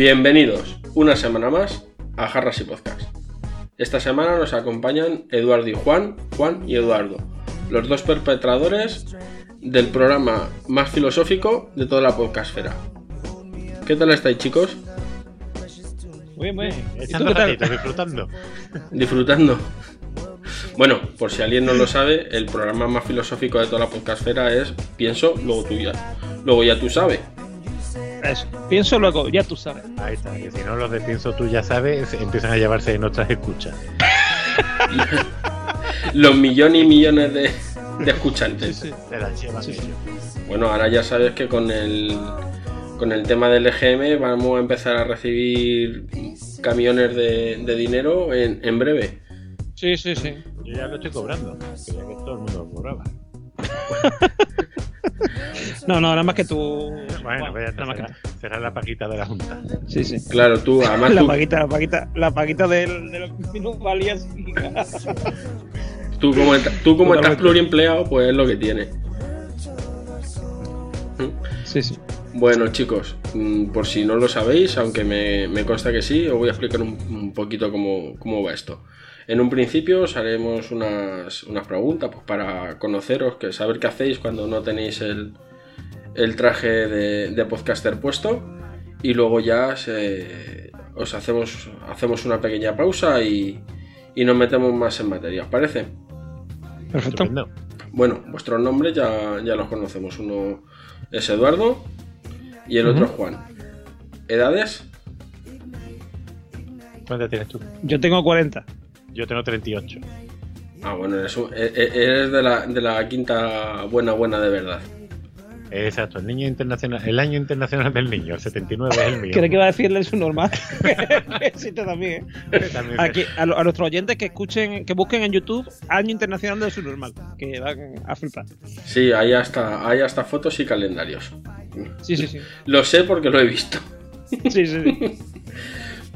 Bienvenidos una semana más a Jarras y Podcast. Esta semana nos acompañan Eduardo y Juan, Juan y Eduardo, los dos perpetradores del programa más filosófico de toda la podcastfera. ¿Qué tal estáis chicos? Muy bien, muy bien. ¿Y tú Echando ratitos, disfrutando. Disfrutando. Bueno, por si alguien no lo sabe, el programa más filosófico de toda la podcastfera es Pienso, luego tú ya. Luego ya tú sabes. Eso. Pienso luego, ya tú sabes. Ahí está, que si no los de pienso tú ya sabes, empiezan a llevarse en otras escuchas. Los millones y millones de, de escuchantes. Las llevan Sí, sí. ellos. Bueno, ahora ya sabes que con el, con el tema del EGM vamos a empezar a recibir camiones de, de dinero en, en breve. Sí, sí, sí. Yo ya lo estoy cobrando. Quería que todo el mundo lo cobraba. No, no, nada más que tú. Bueno, pues nada más que será, será la paquita de la Junta. Sí, sí. Claro, tú, además La tú, paquita, la paquita, la paquita del, de los minusvalías. tú como, tú como estás pluriempleado, pues es lo que tienes. Sí, sí. Bueno, chicos, mm, por si no lo sabéis, aunque me, me consta que sí, os voy a explicar un, un poquito cómo, cómo va esto. En un principio os haremos unas, unas preguntas pues, para conoceros, que saber qué hacéis cuando no tenéis el, el traje de, de podcaster puesto. Y luego ya se- os hacemos, hacemos una pequeña pausa y, y nos metemos más en materia. ¿Os parece? Perfecto. Bueno, vuestros nombres ya, ya los conocemos. Uno es Eduardo y el otro Ujú. Juan. ¿Edades? ¿Cuántas tienes tú? Yo tengo 40. Yo tengo 38. Ah, bueno, eres, un- e- e- eres de, la, de la quinta buena buena de verdad. Exacto, el niño internacional, el año internacional del niño, el 79 es el mío. Creo que iba a decirle su normal. existe también, ¿eh? También- Aquí, a, lo- a nuestros oyentes que escuchen, que busquen en YouTube Año Internacional de su normal. Que van a flipar. Sí, hay hasta, hay hasta fotos y calendarios. Sí, sí, sí. Lo sé porque lo he visto. Sí, sí, sí.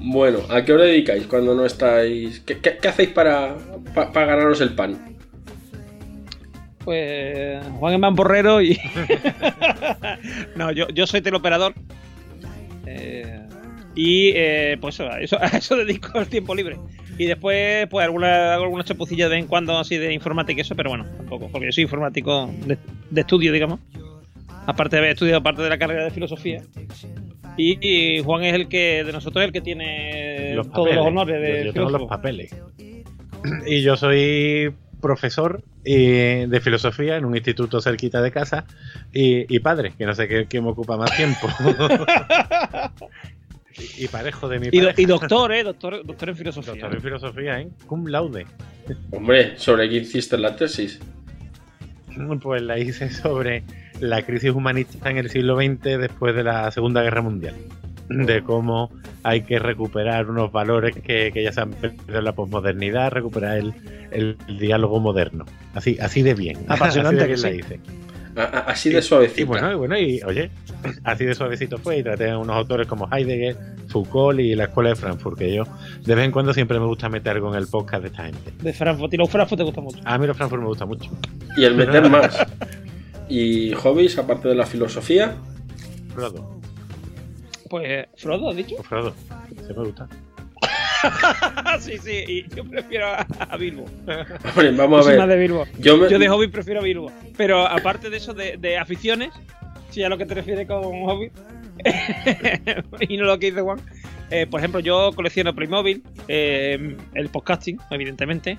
Bueno, ¿a qué os dedicáis cuando no estáis? ¿Qué, qué- qué hacéis para, pa- para ganaros el pan? Pues Juan es mamporrero y. no, yo, yo soy teleoperador. Eh, y eh, pues eso, a eso, a eso dedico el tiempo libre. Y después, pues alguna, hago algunas chapucillas de vez en cuando así de informática y eso, pero bueno, tampoco, porque yo soy informático de, de estudio, digamos. Aparte de haber estudiado parte de la carrera de filosofía. Y, y Juan es el que, de nosotros, es el que tiene los todos papeles. los honores de yo, tengo los papeles. Y yo soy profesor eh, de filosofía en un instituto cerquita de casa y, y padre, que no sé qué, qué me ocupa más tiempo. y, y parejo de mi Y, do- y doctor, ¿eh? Doctor, doctor en filosofía. Doctor en filosofía, ¿eh? Cum laude. Hombre, ¿sobre qué hiciste la tesis? Pues la hice sobre la crisis humanista en el siglo XX después de la Segunda Guerra Mundial. De cómo hay que recuperar unos valores que, que ya se han perdido en la posmodernidad, recuperar el, el diálogo moderno. Así, así de bien. Apasionante Así de que la sí. A- a- así de suavecita. Y bueno, y bueno, y oye, así de suavecito fue. Y traté a unos autores como Heidegger, Foucault y la Escuela de Frankfurt, que yo de vez en cuando siempre me gusta meter con el podcast de esta gente. De Frankfurt. Y los Frankfurt te gustan mucho. A mí los Frankfurt me gusta mucho. Y el meter más. ¿Y hobbies, aparte de la filosofía? Frodo, Pues Frodo, ¿has dicho? o Frodo, se me gusta. sí, sí, y yo prefiero a, a Bilbo. Hombre, vamos a más de ver. Bilbo. Yo, me- Yo de hobby prefiero a Bilbo. Pero aparte de eso, de, de aficiones, si a lo que te refieres con hobby, y no lo que dice Juan, eh, por ejemplo, yo colecciono Playmobil, eh, el podcasting, evidentemente.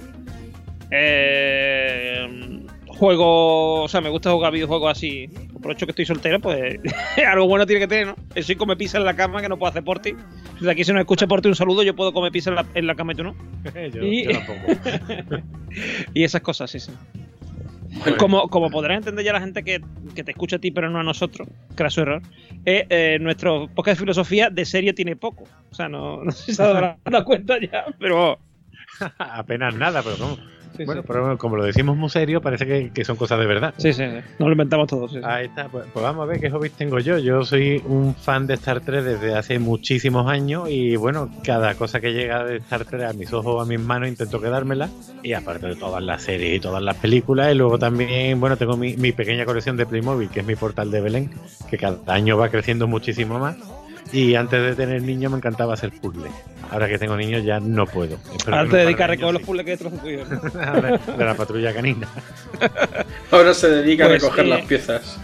Eh, juego, o sea, me gusta jugar videojuegos así, aprovecho que estoy soltero, pues algo bueno tiene que tener, ¿no? Eso y come pizza en la cama que no puedo hacer por ti. Desde aquí, si nos escucha por ti un saludo, yo puedo comer pizza en la, en la cama y tú no. yo, Y- yo tampoco. Y esas cosas, sí, sí. Bueno, Como, como podrás entender ya la gente que, que te escucha a ti, pero no a nosotros, craso error, eh, eh, nuestro podcast de filosofía de serio tiene poco. O sea, no, no sé si se ha dado cuenta ya, pero. Apenas nada, pero ¿cómo? Sí, bueno, sí. pero como lo decimos muy serio, parece que, que son cosas de verdad. Sí, sí, sí. Nos lo inventamos todos. Ahí está, pues, pues vamos a ver qué hobbies tengo yo. Yo soy un fan de Star Trek desde hace muchísimos años y bueno, cada cosa que llega de Star Trek a mis ojos o a mis manos intento quedármela. Y aparte de todas las series y todas las películas, y luego también, bueno, tengo mi, mi pequeña colección de Playmobil, que es mi portal de Belén, que cada año va creciendo muchísimo más. Y antes de tener niños me encantaba hacer puzzles. Ahora que tengo niños ya no puedo. Espero Ahora te dedicas a recoger los puzzles que destrozan tu de, de la patrulla canina. ahora se dedica Pues, a recoger eh, las piezas.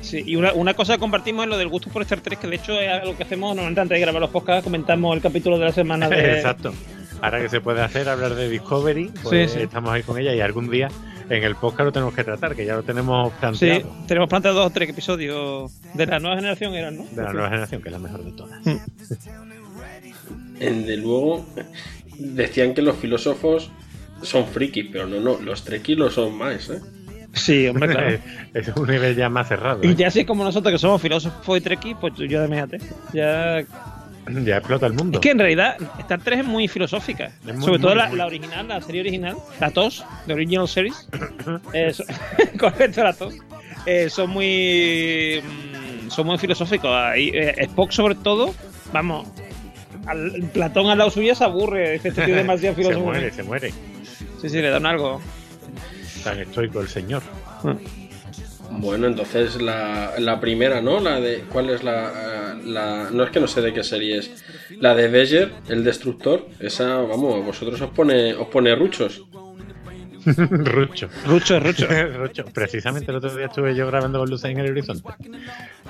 Sí, y una, una cosa que compartimos es lo del gusto por Star Trek, que de hecho es algo que hacemos normalmente antes de grabar los podcasts, comentamos el capítulo de la semana de... Exacto. Ahora que se puede hacer, hablar de Discovery, pues Sí, sí. estamos ahí con ella y algún día en el podcast lo tenemos que tratar, que ya lo tenemos Sí, planteado. tenemos planteado dos o tres episodios de la nueva generación, eran, ¿no? De la nueva generación, que es la mejor de todas. En- De luego, decían que los filósofos son frikis, pero no, no, los trekkies lo son más, ¿eh? Sí, hombre, claro. es un nivel ya más cerrado. Y ¿eh? ya así como nosotros que somos filósofos y trekkies, pues yo de. Ya... Ya explota el mundo. Es que en realidad Star Trek es muy filosófica. Es muy, Sobre todo muy, la, muy. la original, la serie original, la TOS, de Original Series. Eh, so- correcto, la TOS. Eh, son muy. mm, son muy filosóficos. Ahí, eh, Spock, sobre todo, vamos. Al, Platón al lado suyo se aburre. Dice, este tío demasiado se muere, se muere. Sí, sí, le dan algo. Tan estoico el señor. Bueno, entonces la, la primera, ¿no? La de. ¿Cuál es la, la.? No es que no sé de qué serie es. La de Beyer, el destructor. Esa, vamos, vosotros os pone, os pone ruchos. Rucho. Rucho, rucho. Rucho. Precisamente el otro día estuve yo grabando con luces en el horizonte.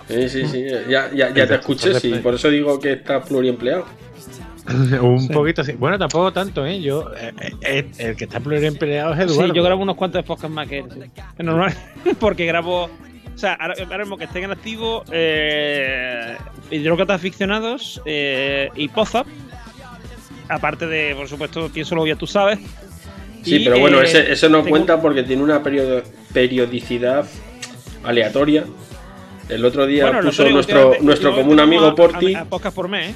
Sí, sí, sí. Ya, ya, ya te escuché, sí. Por eso digo que está pluriempleado. Un Sí. poquito así. Bueno, tampoco tanto, ¿eh? Yo, eh, eh, el que está pluriempleado es Eduardo. Sí, yo grabo unos cuantos podcasts más que él. sí. Es normal. Porque grabo. O sea, ahora, ahora mismo que estén en activo, eh, hidrócratas aficionados eh, y Pozap. Aparte de, por supuesto, pienso lo ya tú sabes. Sí, Y, pero bueno, eh, ese, eso no tengo- cuenta porque tiene una periodo- periodicidad aleatoria. El otro día Bueno, puso nuestro, nuestro común amigo a- Porti. A, a podcast por mes, ¿eh?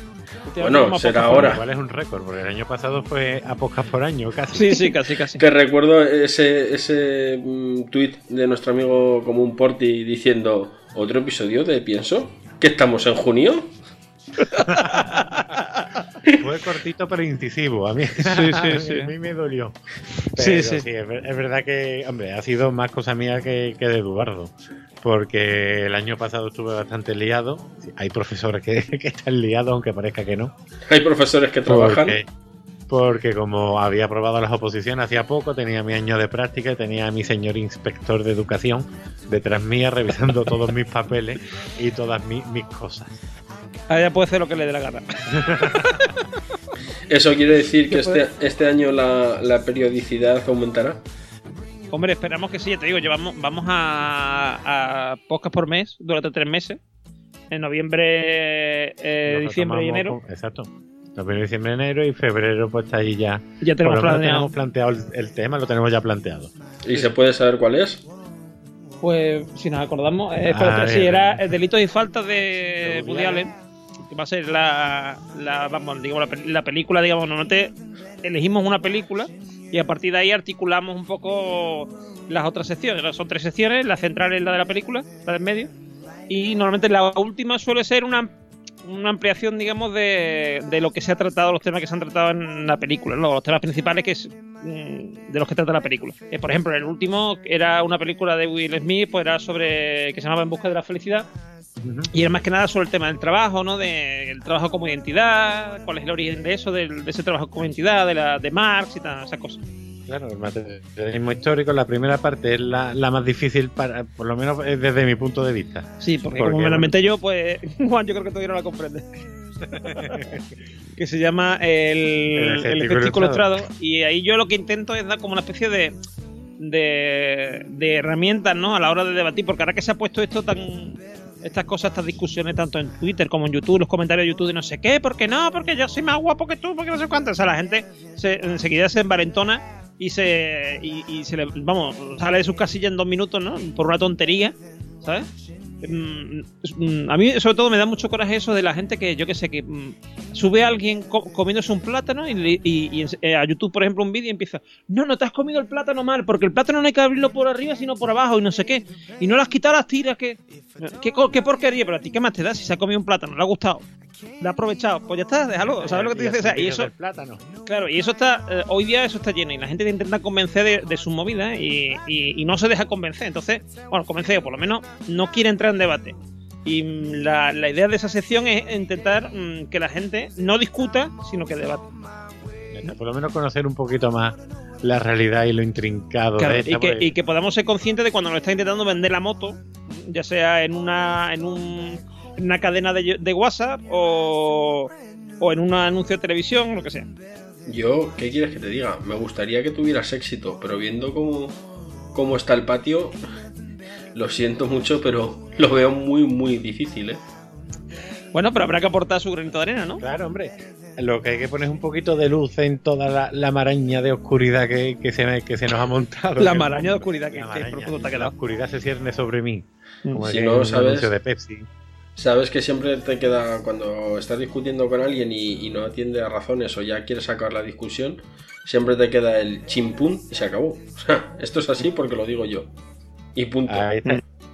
Bueno, será ahora. Igual es un récord, porque el año pasado fue a podcast por año casi. Sí, sí, casi, casi. Que recuerdo ese, ese mm, tweet de nuestro amigo común Porti diciendo otro episodio de Pienso. Que estamos en junio. Fue cortito pero incisivo. A mí, sí, sí. a mí me dolió. Sí, Pero sí. es verdad que, hombre, ha sido más cosa mía que, que de Eduardo. Porque el año pasado estuve bastante liado. Hay profesores que, que están liados, aunque parezca que no. Hay profesores que trabajan. Porque, porque como había aprobado las oposiciones hacía poco, tenía mi año de práctica y tenía a mi señor inspector de educación detrás mía revisando todos mis papeles y todas mi- mis cosas. Ahora ya puede hacer lo que le dé la gana. Eso quiere decir que ¿Qué este, este año la, la periodicidad aumentará. Hombre, esperamos que sí, ya te digo, llevamos, vamos a, a podcast por mes durante tres meses. En noviembre, eh, diciembre y enero. con- exacto. Noviembre, diciembre, enero y febrero pues está ahí ya. Ya Por tenemos planeado. tenemos planteado el, el tema, lo tenemos ya planteado. ¿Y se puede saber cuál es? Pues, si nos acordamos, eh, Ah, sí, bien, era el delitos y faltas de Woody Allen. Que va a ser la, la, vamos, digamos, la, la película, digamos, normalmente elegimos una película y a partir de ahí articulamos un poco las otras secciones. Son tres secciones, la central es la de la película, la del medio, y normalmente la última suele ser una, una ampliación, digamos, de, de lo que se ha tratado, los temas que se han tratado en la película, los temas principales que es, mm, de los que trata la película. Eh, por ejemplo, el último era una película de Will Smith, pues era sobre que se llamaba En busca de la felicidad. Y era más que nada sobre el tema del trabajo, ¿no? De el trabajo como identidad, cuál es el origen de eso, del- de, ese trabajo como identidad, de la de Marx y tal, esas cosas. Claro, el materialismo histórico, la primera parte es la, la más difícil, para, por lo menos eh, desde mi punto de vista. Sí, porque, Porque, como me la inventé yo, pues Juan, yo creo que todavía no la comprende. que se llama el, El el escéptico ilustrado. Y ahí yo lo que intento es dar como una especie de de, de herramientas, ¿no? A la hora de debatir, porque ahora que se ha puesto esto tan estas cosas, estas discusiones tanto en Twitter como en YouTube, los comentarios de YouTube de no sé qué, porque no, porque yo soy más guapo que tú, porque no sé cuánto. O sea, la gente se, enseguida se envalentona y se, y, y se le, vamos, sale de sus casillas en dos minutos, ¿no? Por una tontería, ¿sabes? Mm, mm, a mí sobre todo me da mucho coraje eso de la gente que yo que sé que mm, sube a alguien co- comiéndose un plátano y, y- eh, a YouTube por ejemplo un vídeo y empieza no no te has comido el plátano mal porque el plátano no hay que abrirlo por arriba sino por abajo y no sé qué. Y no le has quitado las tiras que qué porquería pero a ti qué más te da si se ha comido un plátano le ha gustado le ha aprovechado pues ya está déjalo sabes lo que te dice O sea, y eso plátano. Claro, y eso está, eh, hoy día eso está lleno y la gente te intenta convencer de, de sus movidas y, y- y no se deja convencer. Entonces, bueno, convencer, o por lo menos no quiere entrar en debate. Y mm, la, la idea de esa sección es intentar mm, que la gente no discuta, sino que debate. Por lo menos conocer un poquito más la realidad y lo intrincado Claro, de y, esta, que, porque- y que podamos ser conscientes de cuando nos está intentando vender la moto, ya sea en una, en un- en una cadena de, de WhatsApp o, o en un anuncio de televisión, lo que sea. Yo, ¿qué quieres que te diga? Me gustaría que tuvieras éxito, pero viendo cómo, cómo está el patio, lo siento mucho, pero lo veo muy, muy difícil, ¿eh? Bueno, pero habrá que aportar su granito de arena, ¿no? Claro, hombre. Lo que hay que poner es un poquito de luz en toda la, la maraña de oscuridad que, que se, que se nos ha montado. La Que- maraña de oscuridad que, la que maraña. ha La oscuridad se cierne sobre mí. Como Si no sabes- anuncio de Pepsi. Sabes que siempre te queda, cuando estás discutiendo con alguien y, y no atiende a razones o ya quieres sacar la discusión, siempre te queda el chimpún y se acabó. O sea, esto es así porque lo digo yo. Y punto. Ahí.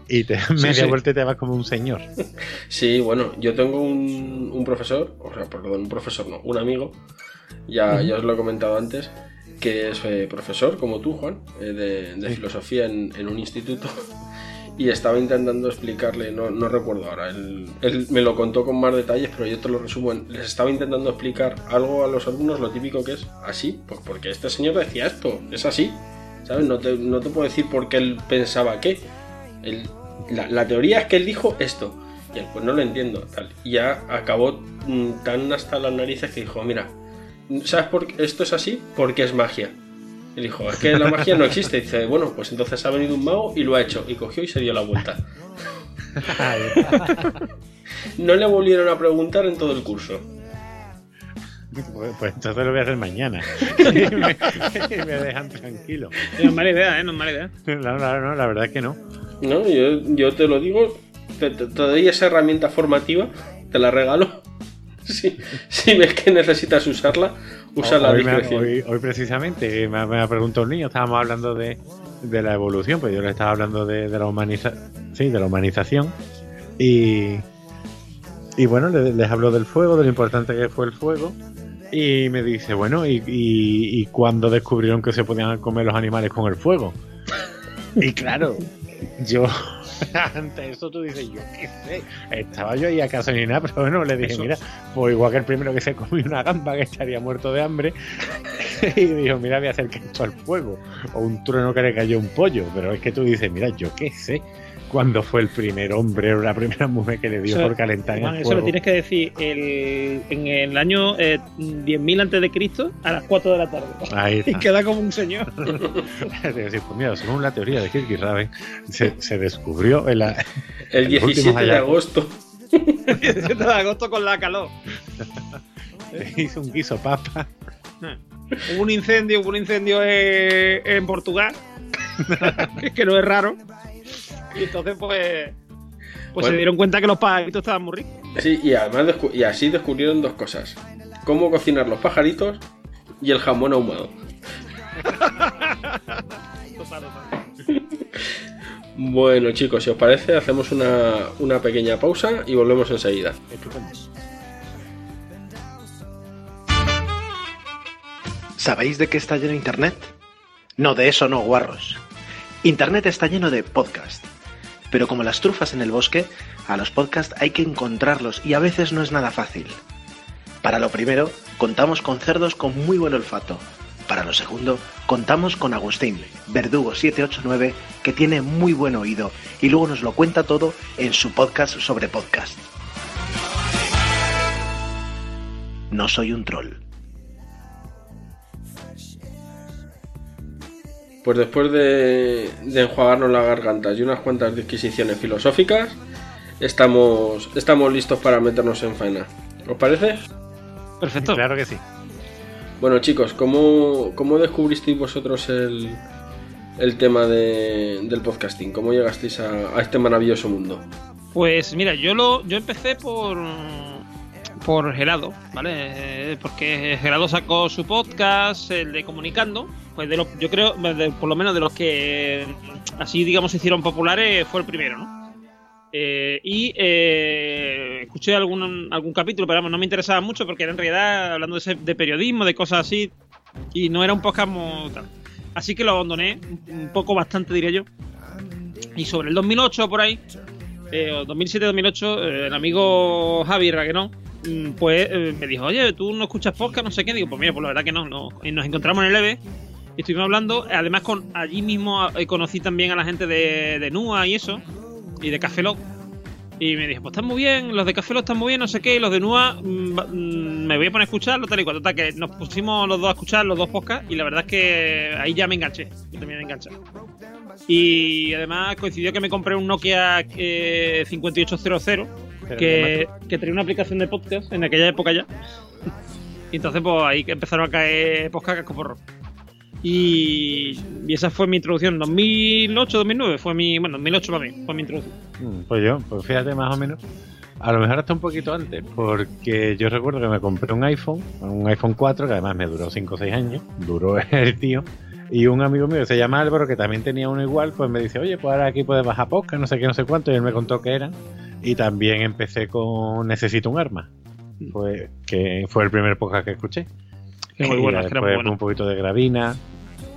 Y te Sí, media sí. vuelta te vas como un señor. Sí, bueno, yo tengo un, un profesor, o sea, perdón, un profesor no, un amigo, ya, ya os lo he comentado antes, que es eh, profesor, como tú, Juan, eh, de, de filosofía en, en un instituto, y estaba intentando explicarle, no, no recuerdo ahora, él, él me lo contó con más detalles, pero yo te lo resumo, en- les estaba intentando explicar algo a los alumnos, lo típico que es así, pues porque este señor decía esto, es así, ¿sabes? No te, no te puedo decir por qué él pensaba qué. Él- la, la teoría es que él dijo esto. Y él, pues no lo entiendo. Tal. Y ya acabó mm, tan hasta las narices que dijo, mira, ¿sabes por qué esto es así? Porque es magia. Y dijo, es que la magia no existe. Y dice, bueno, pues entonces ha venido un mago y lo ha hecho. Y cogió y se dio la vuelta. No le volvieron a preguntar en todo el curso. Pues, pues entonces lo voy a hacer mañana. y, me, y me dejan tranquilo. No es mala idea, ¿eh? No es mala idea. No, no, no, la verdad es que no. No, yo, yo te lo digo, te, te- te doy esa herramienta formativa, te la regalo. Si, si ves que necesitas usarla, usa la hoy, me hoy- hoy precisamente me, me ha preguntado un niño, estábamos hablando de, de la evolución, pues yo le estaba hablando de, de la humaniza sí, de la humanización y, y bueno, le- les hablo del fuego, de lo importante que fue el fuego y me dice, bueno, ¿y, y, y cuándo descubrieron que se podían comer los animales con el fuego? Y claro, yo ante eso tú dices, yo qué sé, estaba yo ahí acaso ni nada, pero bueno, le dije, Eso. mira, pues igual que el primero que se comió una gamba que estaría muerto de hambre, y dijo, mira, voy a hacer que esto al fuego, o un trueno que le cayó un pollo, pero es que tú dices, mira, yo qué sé, cuándo fue el primer hombre o la primera mujer que le dio Eso- por calentar en Juan, el eso lo tienes que decir el- en el año eh, 10.000 antes de Cristo a las 4 de la tarde. Ahí Y queda como un señor. Es pues mira, según la teoría de Kirkiraben, se, se descubrió en la, El últimos 17 de agosto. El 17 de agosto con la calor. hizo un guiso papa. Hubo un incendio, hubo un incendio eh, en Portugal. que no es raro. Y entonces, pues. Pues Bueno. se dieron cuenta que los pajaritos estaban muy ricos. Sí, y además y así descubrieron dos cosas. Cómo cocinar los pajaritos y el jamón ahumado. Total, total. Bueno chicos, si os parece, hacemos una, una pequeña pausa y volvemos enseguida. ¿Sabéis de qué está lleno Internet? No, de eso no, guarros. Internet está lleno de podcast. Pero como las trufas en el bosque, a los podcasts hay que encontrarlos y a veces no es nada fácil. Para lo primero, contamos con cerdos con muy buen olfato. Para lo segundo, contamos con Agustín, Verdugo 789, que tiene muy buen oído y luego nos lo cuenta todo en su podcast sobre podcast. No soy un troll. Pues después de, de enjuagarnos las gargantas y unas cuantas disquisiciones filosóficas, estamos, estamos listos para meternos en faena. ¿Os parece? Perfecto. Claro que sí. Bueno chicos, ¿cómo, cómo descubristeis vosotros el, el tema de- del podcasting? ¿Cómo llegasteis a, a este maravilloso mundo? Pues mira, yo lo yo empecé por por Gerado, ¿vale? Eh, Porque Gerado sacó su podcast, el de Comunicando, pues de los, yo creo, por lo menos de los que así digamos se hicieron populares, fue el primero, ¿no? Eh, y eh, escuché algún, algún capítulo, pero vamos, no me interesaba mucho porque era en realidad hablando de, de periodismo, de cosas así, y no era un podcast tal. Así que lo abandoné, un poco bastante diría yo. Y sobre el 2008 por ahí, eh, o 2007-2008, eh, el amigo Javi Raguenón, mm, pues eh, me dijo, oye, tú no escuchas podcast, no sé qué. Digo, pues mira, pues la verdad que no. no. Y nos encontramos en el EVE y estuvimos hablando. Además, con allí mismo eh, conocí también a la gente de, de NUA y eso, y de Café Lock. Y me dijo, pues están muy bien, los de Café Lock están muy bien, no sé qué, y los de NUA mm, mm, me voy a poner a escucharlo, tal y cual. Total, que nos pusimos los dos a escuchar los dos podcasts y la verdad es que ahí ya me enganché, yo también me enganché. Y además coincidió que me compré un Nokia eh, 5800 que, que tenía una aplicación de podcast en aquella época ya. Y entonces pues ahí empezaron a caer podcast casco porro. Y, y esa fue mi introducción. 2008, 2009 fue mi. Bueno, 2008 para mí, fue mi introducción. Mm, Pues yo, pues fíjate más o menos. A lo mejor hasta un poquito antes, porque yo recuerdo que me compré un iPhone, un iPhone 4, que además me duró 5 o 6 años, duró el tío, y un amigo mío que se llama Álvaro, que también tenía uno igual, pues me dice, oye, pues ahora aquí puedes bajar podcast, no sé qué, no sé cuánto, y él me contó que eran, y también empecé con Necesito un arma, fue, que fue el primer podcast que escuché. Que muy ya que era después muy bueno. un poquito de gravina.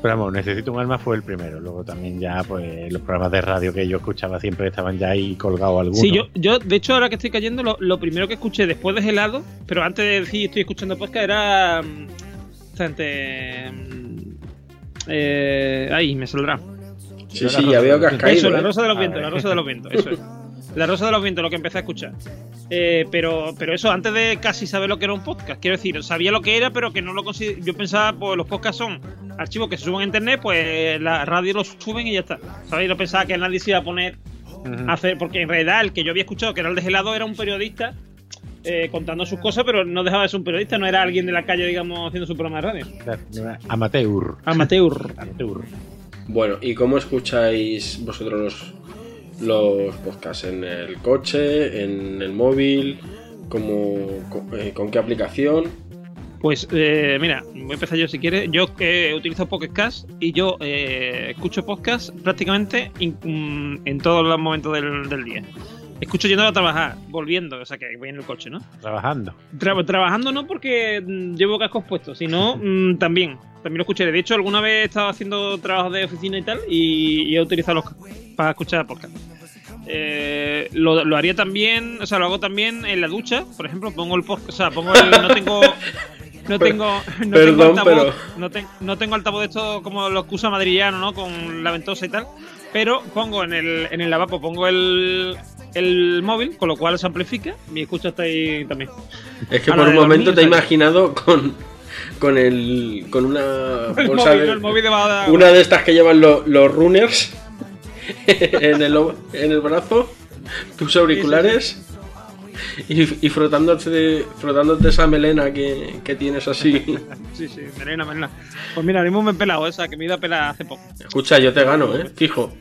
Pero vamos, Necesito un arma fue el primero. Luego también ya, pues, los programas de radio que yo escuchaba siempre estaban ya ahí colgados algunos. Sí, yo, yo, de hecho, ahora que estoy cayendo, lo, lo primero que escuché después de Gelado, pero antes de decir estoy escuchando podcast, era. mm, esta gente, mm, eh, ahí, me saldrá. Sí, sí, ya veo que has Eso, caído. la ¿eh? rosa de los vientos, la rosa de los vientos, eso es. La rosa de los vientos, lo que empecé a escuchar. Eh, pero, pero eso, antes de casi saber lo que era un podcast, quiero decir, sabía lo que era, pero que no lo consider... Yo pensaba, pues los podcasts son archivos que se suben a internet, pues la radio los suben y ya está. ¿Sabéis? No pensaba que nadie se iba a poner a hacer, porque en realidad el que yo había escuchado, que era el de Gelado, era un periodista eh, contando sus cosas, pero no dejaba de ser un periodista, no era alguien de la calle, digamos, haciendo su programa de radio. Claro, Amateur. Amateur. Amateur. Bueno, ¿y cómo escucháis vosotros los, los podcasts? ¿En el coche? ¿En el móvil? ¿Cómo, con, eh, ¿Con qué aplicación? Pues eh, mira, voy a empezar yo si quieres. Yo eh, utilizo Pocket Cast y yo eh, escucho podcast prácticamente in- mm, en todos los momentos del, del día. Escucho yendo a trabajar, volviendo, o sea que voy en el coche, ¿no? Trabajando. Tra- trabajando no porque mm, llevo cascos puestos, sino mm, también. También lo escuché. De hecho, alguna vez he estado haciendo trabajos de oficina y tal y, y he utilizado los cascos para escuchar podcast. Eh, lo, lo haría también, o sea, lo hago también en la ducha, por ejemplo, pongo el podcast, o sea, pongo el, no tengo no tengo no Perdón, tengo altavoz, pero- no, ten- no tengo altavoz de esto como los que usa madrillano, ¿no? Con la ventosa y tal, pero pongo en el en el lavabo pongo el el móvil, con lo cual se amplifica y escucho hasta ahí también. Es que A por un momento dormir, te he imaginado con, con el. con una El bolsa móvil, de-. Una de estas que llevan lo- los runners en, el, en el brazo, tus auriculares y, y frotándote, frotándote esa melena que, que tienes así. Sí, sí, melena, melena. Pues mira, ahora mismo me he pelado esa, que me he ido a pelar hace poco. Escucha, yo te gano, ¿eh? Fijo.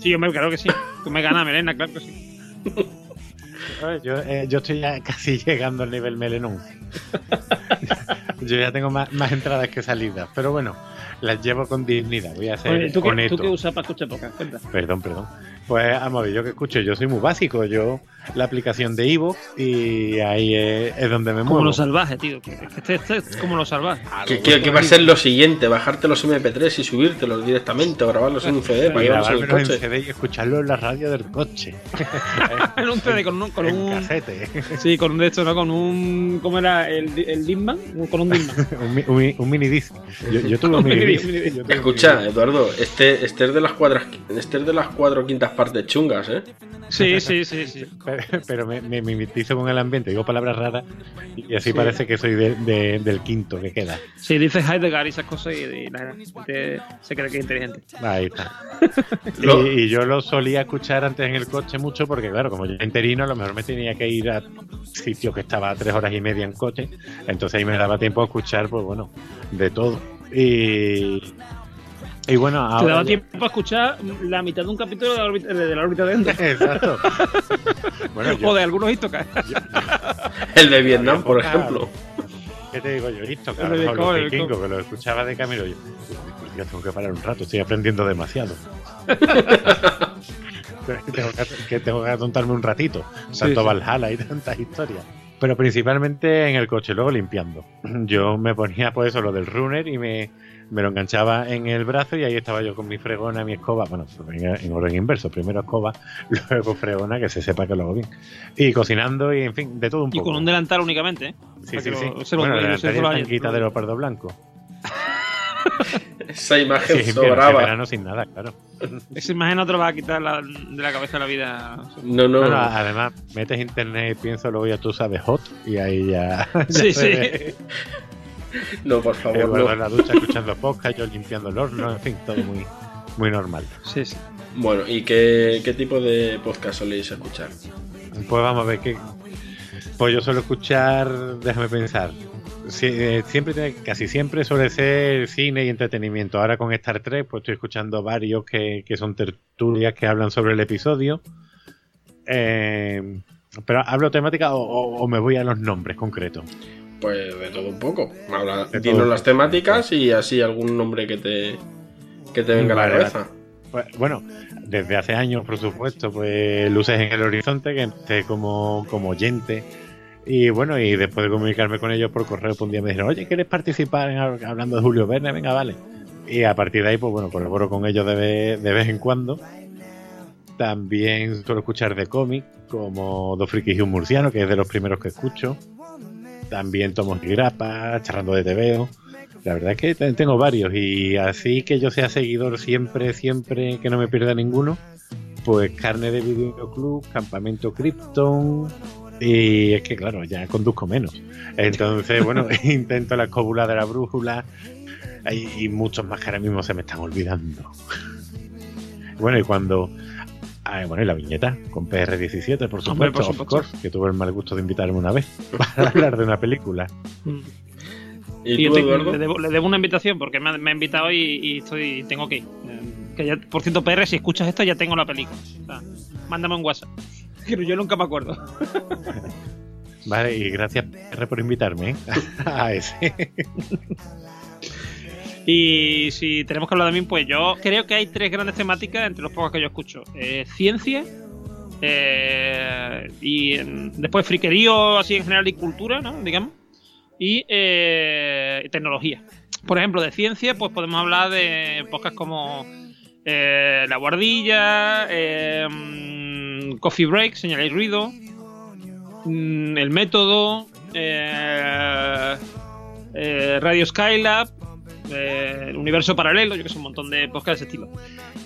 Sí, hombre, claro que sí. Tú me ganas, melena, claro que sí. Yo, eh, yo estoy ya casi llegando al nivel melenón. yo ya tengo más, más entradas que salidas. Pero bueno, las llevo con dignidad. Voy a ser Oye, ¿tú, qué. ¿Tú qué usas para escuchar podcast? Cuenta. Perdón, perdón. Pues vamos a ver, yo que escucho, yo soy muy básico. Yo la aplicación de Evox y ahí es, es donde me Como muevo. lo salvaje, tío. Este, este es como lo salvaje. Que, que- que va a ser lo siguiente, bajarte los MP3 y subírtelos directamente o grabarlos en un CD para y llevarlos en el grabármelos en coche. CD y escucharlo en la radio del coche. en un CD con un. Con en un casete. sí, con un de estos, ¿no? Con un. ¿Cómo era? ¿El, el Discman? Con un Disman. un, un un mini disc. Yo, yo tuve un mini disc. Escucha, Eduardo, este, este es de las cuadras, este es de las cuatro quintas partes chungas, ¿eh? Sí, sí, sí, sí. disc. Pe- pero me, me mimetizo con el ambiente, digo palabras raras y así Sí. parece que soy de- de- del quinto que queda. Sí, dices Heidegger y esas cosas y, y la gente se cree que es inteligente. Ahí está. Y, y yo lo solía escuchar antes en el coche mucho porque, claro, como yo era interino, a lo mejor me tenía que ir a sitios que estaba a tres horas y media en coche. Entonces ahí me daba tiempo a escuchar, pues bueno, de todo. Y, y bueno, Te ahora. daba tiempo a escuchar la mitad de un capítulo de la órbita de, de la órbita de. Exacto. bueno, yo, O de algunos histocas. El de Vietnam, por ejemplo. ¿Qué te digo yo? Listo, El el vikingos, Cover. que lo escuchaba de camino. Yo, yo tengo que parar un rato, estoy aprendiendo demasiado. tengo que, que tengo que atontarme un ratito. Tanto sí. Valhalla y tantas historias. Pero principalmente en el coche, luego limpiando. Yo me ponía pues eso, lo del runner y me, me lo enganchaba en el brazo y ahí estaba yo con mi fregona, mi escoba, bueno, en, en orden inverso, primero escoba, luego fregona, que se sepa que lo hago bien. Y cocinando y en fin, de todo un Y poco. con un delantal únicamente, ¿eh? Sí, sí, sí. lo- se lo- bueno, se lo y tanquita de leopardo blanco. Esa imagen Sí, sobraba. verano sin nada, claro. Esa imagen no te lo va a quitar la- de la cabeza la vida. No, no. Además, metes internet y pienso, luego ya tú sabes hot y ahí ya. ya Sí, se sí. ve. No, por favor, en no. la ducha escuchando podcast, yo limpiando el horno, en fin, todo muy, muy normal. Sí, sí. Bueno, ¿y qué, qué tipo de podcast soléis escuchar? Pues vamos a ver qué. Pues yo suelo escuchar, déjame pensar. Eh, siempre, casi siempre suele ser cine y entretenimiento. Ahora con Star Trek, pues estoy escuchando varios que, que son tertulias que hablan sobre el episodio. Eh, pero hablo temática o, o- o me voy a los nombres concretos. Pues de todo un poco. Habla, dinos las temáticas y así algún nombre que te, que te venga a la cabeza. Pues, bueno, desde hace años, por supuesto, pues luces en el horizonte, que empecé como, como oyente. Y bueno, y después de comunicarme con ellos por correo, pues un día me dijeron, oye, ¿quieres participar en, hablando de Julio Verne? Venga, vale. Y a partir de ahí, pues bueno, colaboro con ellos de vez, de vez en cuando. También suelo escuchar de cómic, como Dos Frikis y un Murciano, que es de los primeros que escucho. También Tomos y Grapa, charlando de TVO. La verdad es que te- tengo varios y así que yo sea seguidor siempre, siempre, que no me pierda ninguno, pues Carne de Videoclub, Campamento Krypton y es que claro, ya conduzco menos. Entonces, bueno, intento la escóbula de la brújula y, y muchos más que ahora mismo se me están olvidando. Bueno, y cuando... ah, bueno, y la viñeta con PR17, por Hombre, supuesto, por of supuesto. course, que tuve el mal gusto de invitarme una vez para hablar de una película. ¿Y, tú, Eduardo? le, debo, le debo una invitación porque me ha, me ha invitado y, y estoy tengo que ir. Eh, Que ya, por cierto, PR, si escuchas esto ya tengo la película. O sea, mándame un WhatsApp. Pero yo nunca me acuerdo. Vale, y gracias PR por invitarme ¿eh? a ese. Y si tenemos que hablar de mí, pues yo creo que hay tres grandes temáticas entre los pocos que yo escucho. Eh, ciencia, eh, y después friquerío así en general y cultura, ¿no? Digamos. Y eh, tecnología. Por ejemplo, de ciencia, pues podemos hablar de podcasts como La Guardilla, eh, Coffee Break, Señal y Ruido, mm, El Método, eh, eh, Radio Skylab, eh, universo paralelo, yo que sé, un montón de podcasts de ese estilo.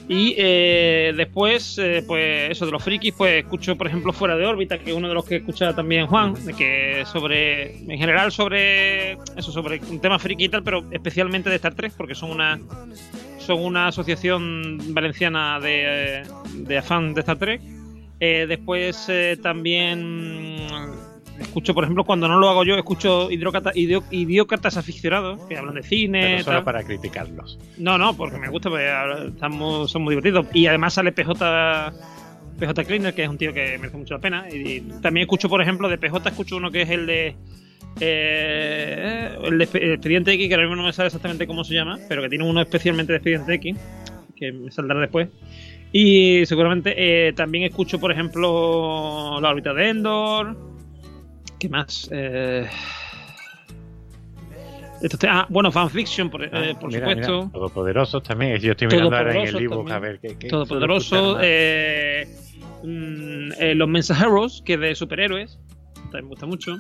Y eh, después, pues eso de los frikis, pues escucho, por ejemplo, Fuera de órbita, que es uno de los que escucha también Juan, que sobre, en general sobre eso, sobre un tema friki y tal, pero especialmente de Star Trek, porque son una son una asociación valenciana de, de afán de Star Trek. Eh, después eh, también escucho, por ejemplo, cuando no lo hago yo, escucho idiócratas aficionados que hablan de cine. Pero solo tal. para criticarlos. No, no, porque me gusta, porque estamos, son muy divertidos. Y además sale PJ, PJ Cleaner, que es un tío que merece mucho la pena. Y, también escucho, por ejemplo, de PJ escucho uno que es el de. eh, el de Expediente X, que ahora mismo no me sabe exactamente cómo se llama, pero que tiene uno especialmente de Expediente X, que me saldrá después. Y seguramente eh, también escucho, por ejemplo, La órbita de Endor. ¿Qué más? Eh, ah, bueno, fanfiction, por, eh, Ah, por mira, supuesto. mira, Todopoderosos también. Yo estoy mirando ahora en el Todopoderosos ebook a ver qué. qué Todopoderoso, suelo escuchar más. eh, mm, eh, Los Mensajeros, que es de superhéroes, también me gusta mucho.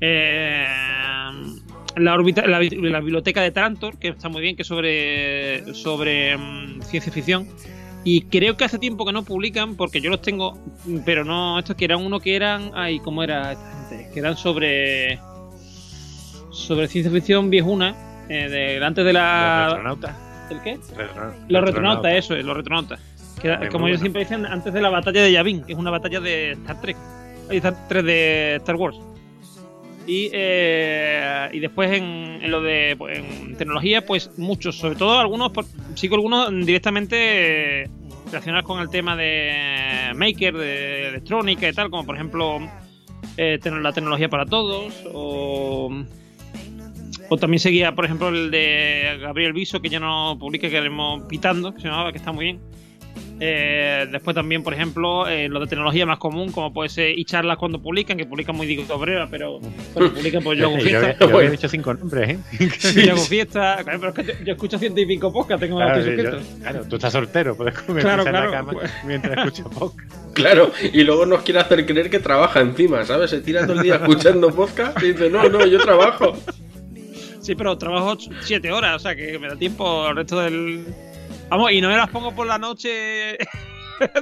Eh, la, órbita, la, bi- la biblioteca de Trantor, que está muy bien, que es sobre, sobre mm, ciencia ficción. Y creo que hace tiempo que no publican, porque yo los tengo, pero no, estos que eran uno que eran, ay, ¿cómo era esta gente? Que eran sobre sobre ciencia ficción viejuna, eh, de, antes de ¿Los la... retronautas? ¿El qué? Retro- Los retronautas, eso, es, los retronautas. Que era- como ellos siempre dicen, antes de la batalla de Yavin, que es una batalla de Star Trek. Ay, Star Trek de Star Wars. Y, eh, y después en, en lo de pues, en tecnología, pues muchos, sobre todo algunos, sigo algunos directamente eh, relacionados con el tema de Maker, de electrónica y tal, como por ejemplo eh, tec- la tecnología para todos, o, o también seguía, por ejemplo, el de Gabriel Viso, que ya no publica, que haremos pitando, que se llamaba, que está muy bien. Eh, después también, por ejemplo, eh, lo de tecnología más común, como puede ser y charlas cuando publican, que publican muy digo obrera, pero cuando publican pues yo hago yo, fiesta. había- yo había Bueno. dicho cinco nombres, ¿eh? yo hago fiesta, claro, pero es que yo- yo escucho ciento y pico podcast, tengo Claro, yo- suscrito. claro, tú estás soltero, puedes comer Claro, pizza en claro. la cama mientras escuchas podcast. Claro, y luego nos quiere hacer creer que trabaja encima, ¿sabes? Se tira todo el día escuchando podcast y dice, no, no, yo trabajo. Sí, pero trabajo 7 horas, o sea que me da tiempo el resto del. Vamos, y no me las pongo por la noche de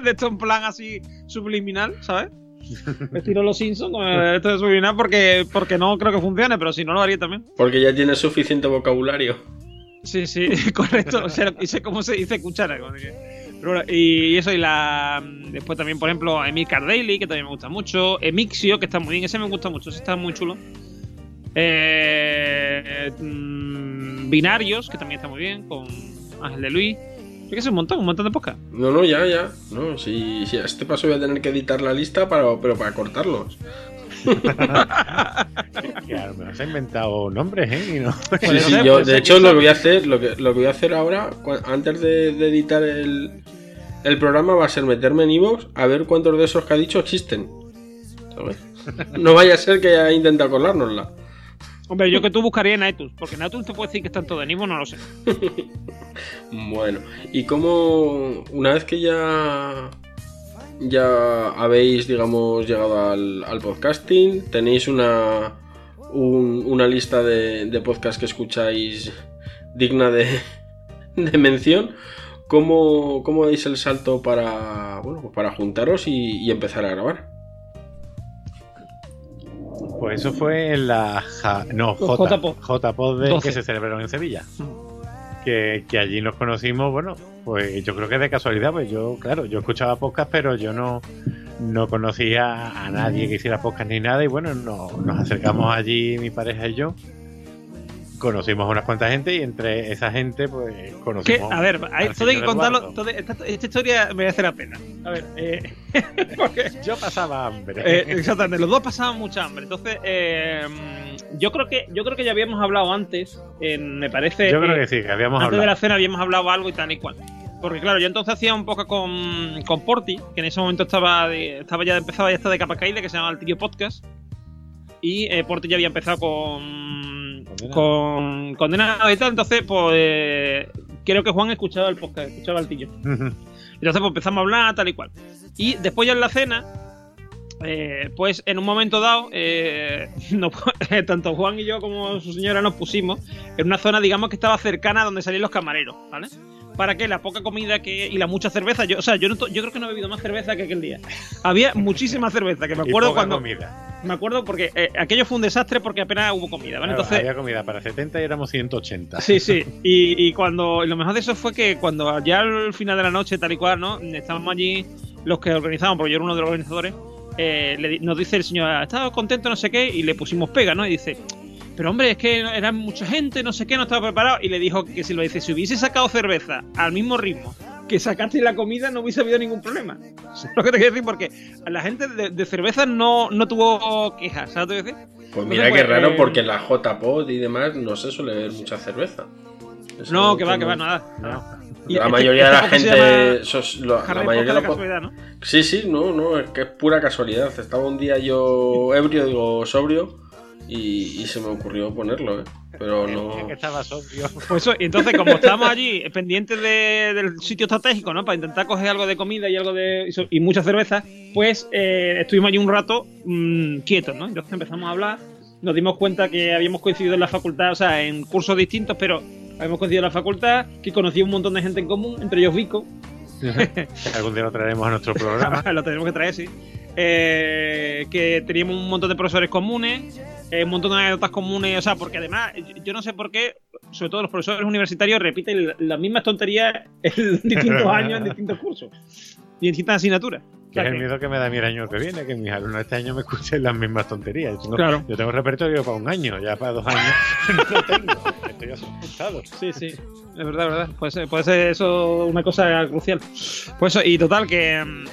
esto en plan así subliminal, ¿sabes? Me tiro los Simpsons con esto de subliminal porque, porque no creo que funcione, pero si no lo haría también. Porque ya tienes suficiente vocabulario. Sí, sí, correcto. O sea, y sé cómo se dice cuchara. Pero bueno, y eso, y la. Después también, por ejemplo, Emil Cardaily, que también me gusta mucho. Emixio, que está muy bien, ese me gusta mucho, ese está muy chulo. Eh, mm, Binarios, que también está muy bien, con Ángel de Luis. Es que es un montón, un montón de podcast. No, no, ya, ya. No, si, si a este paso voy a tener que editar la lista, para, pero para cortarlos. Que a lo mejor se ha inventado nombres, ¿eh? Y no. Sí, sí, yo, de ser, hecho, lo que voy a hacer, lo que, lo que voy a hacer ahora, antes de, de editar el, el programa, va a ser meterme en Evox a ver cuántos de esos que ha dicho existen. ¿Sabes? No vaya a ser que haya intentado colárnosla. Hombre, yo que tú buscaría en iTunes, porque en te puede decir que todos en Ivo, no lo sé. Bueno, y como una vez que ya ya habéis, digamos, llegado al, al podcasting, tenéis una un- una lista de, de podcasts que escucháis digna de, de mención. ¿Cómo, ¿Cómo dais el salto para bueno para juntaros y empezar a grabar? Pues eso fue en la. ja- no, JPod. De- 12. que se celebraron en Sevilla. Que, que allí nos conocimos, bueno, pues yo creo que de casualidad, pues yo, claro, yo escuchaba podcast, pero yo no, no conocía a nadie que hiciera podcast ni nada, y bueno, no- nos acercamos allí, mi pareja y yo, conocimos a unas cuantas gente, y entre esa gente, pues conocimos. a ver, hay, todo hay que contarlo. Todo- esta, esta historia me hace la pena. A ver, eh, porque Yo pasaba hambre. Eh, exactamente, los dos pasaban mucha hambre. Entonces, eh, yo creo que yo creo que ya habíamos hablado antes, me parece. yo creo eh, que sí, que habíamos antes de hablado. la cena habíamos hablado algo y tal y cual. Porque claro, yo entonces hacía un poco con, con Porti, que en ese momento estaba de- estaba ya empezaba ya estar de capa caída, que se llama el Tío Podcast. Y eh, Porti ya había empezado con Condenado. con Condenado y tal. Entonces, pues eh, creo que Juan escuchaba el podcast, escuchaba el Tío. Entonces pues empezamos a hablar tal y cual. Y después ya en la cena, eh, pues en un momento dado, eh, nos- tanto Juan y yo como su señora nos pusimos en una zona, digamos, que estaba cercana a donde salían los camareros, ¿vale? Para que la poca comida que, y la mucha cerveza, yo, o sea, yo, no yo creo que no he bebido más cerveza que aquel día. Había muchísima cerveza, que me Y acuerdo poca cuando... comida. Me acuerdo porque eh, aquello fue un desastre porque apenas hubo comida, ¿vale? Entonces, había comida para 70 y éramos 180. Sí, sí. Y, y cuando y lo mejor de eso fue que cuando ya al final de la noche, tal y cual, ¿no? Estábamos allí los que organizaban, porque yo era uno de los organizadores, eh, le nos dice el señor, estaba contento, no sé qué, y le pusimos pega, ¿no? Y dice, pero hombre, es que era mucha gente, no sé qué, no estaba preparado. Y le dijo que si lo dice, si hubiese sacado cerveza al mismo ritmo que sacaste la comida, no hubiese habido ningún problema. ¿Sabes lo que te quiero decir? Porque a la gente de, de cerveza no, no tuvo quejas, ¿sabes lo que te decir? Pues mira Entonces, qué pues, raro, eh, porque en la JPod y demás no se suele ver mucha cerveza. No, que va, que va, nada. Y La este- mayoría de este la gente. llama sos- lo- la mayoría de la ¿no? Sí, sí, no, no, es que es pura casualidad. Estaba un día yo ebrio, digo sobrio, y, y se me ocurrió ponerlo, ¿eh? Pero no. estaba sobrio. Pues eso, y entonces como estábamos allí eh, pendientes de- del sitio estratégico, ¿no? Para intentar coger algo de comida y algo de y mucha cerveza, pues eh, estuvimos allí un rato mm, quietos, ¿no? Entonces empezamos a hablar, nos dimos cuenta que habíamos coincidido en la facultad, o sea, en cursos distintos, pero habíamos coincidido en la facultad, que conocía un montón de gente en común, entre ellos Vico, Algún día lo traeremos a nuestro programa. lo tenemos que traer, sí. Eh, que teníamos un montón de profesores comunes, eh, un montón de anécdotas comunes, o sea, porque además, yo no sé por qué, sobre todo los profesores universitarios repiten las mismas tonterías en distintos años, en distintos cursos y en distintas asignaturas. Que es el miedo que me da a mí el año que viene, que mis alumnos este año me escuchen las mismas tonterías. Yo tengo, Claro. yo tengo repertorio para un año, ya para dos años no lo tengo. Estoy asustado. Sí, sí, es verdad, verdad. Puede ser, puede ser eso una cosa crucial. Pues eso, y total, que, mm,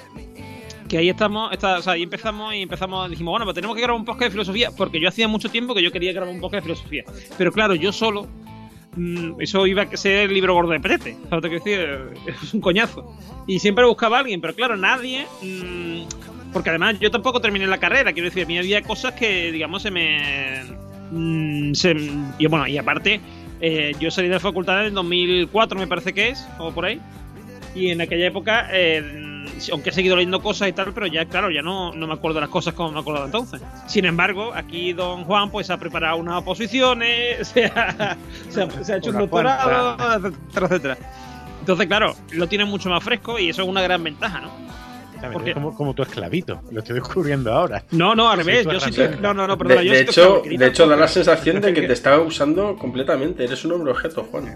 que ahí estamos, está, o sea, ahí empezamos y empezamos, dijimos, bueno, pues tenemos que grabar un podcast de filosofía, porque yo hacía mucho tiempo que yo quería grabar un podcast de filosofía. Pero claro, yo solo, mm, eso iba a ser el libro gordo de Petete, ¿sabes lo que decir? Es un coñazo. Y siempre buscaba a alguien, pero claro, nadie... mm, porque además yo tampoco terminé la carrera, quiero decir, a mí había cosas que, digamos, se me... mm, se, y bueno, y aparte, eh, yo salí de la facultad en el 2004, me parece que es, o por ahí. Y en aquella época, eh, aunque he seguido leyendo cosas y tal, pero ya, claro, ya no, no me acuerdo de las cosas como me acordaba entonces. Sin embargo, aquí don Juan pues ha preparado unas oposiciones, se ha, se ha- se ha hecho un doctorado, etcétera, etcétera. Entonces, claro, lo tiene mucho más fresco y eso es una gran ventaja, ¿no? Porque- Es como, como tu esclavito, lo estoy descubriendo ahora. No, no, al revés, yo sí estoy- No, no, no, De, perdona, yo de sí estoy hecho, de hecho, da la sensación de que te está usando completamente. Eres un hombre objeto, Juan.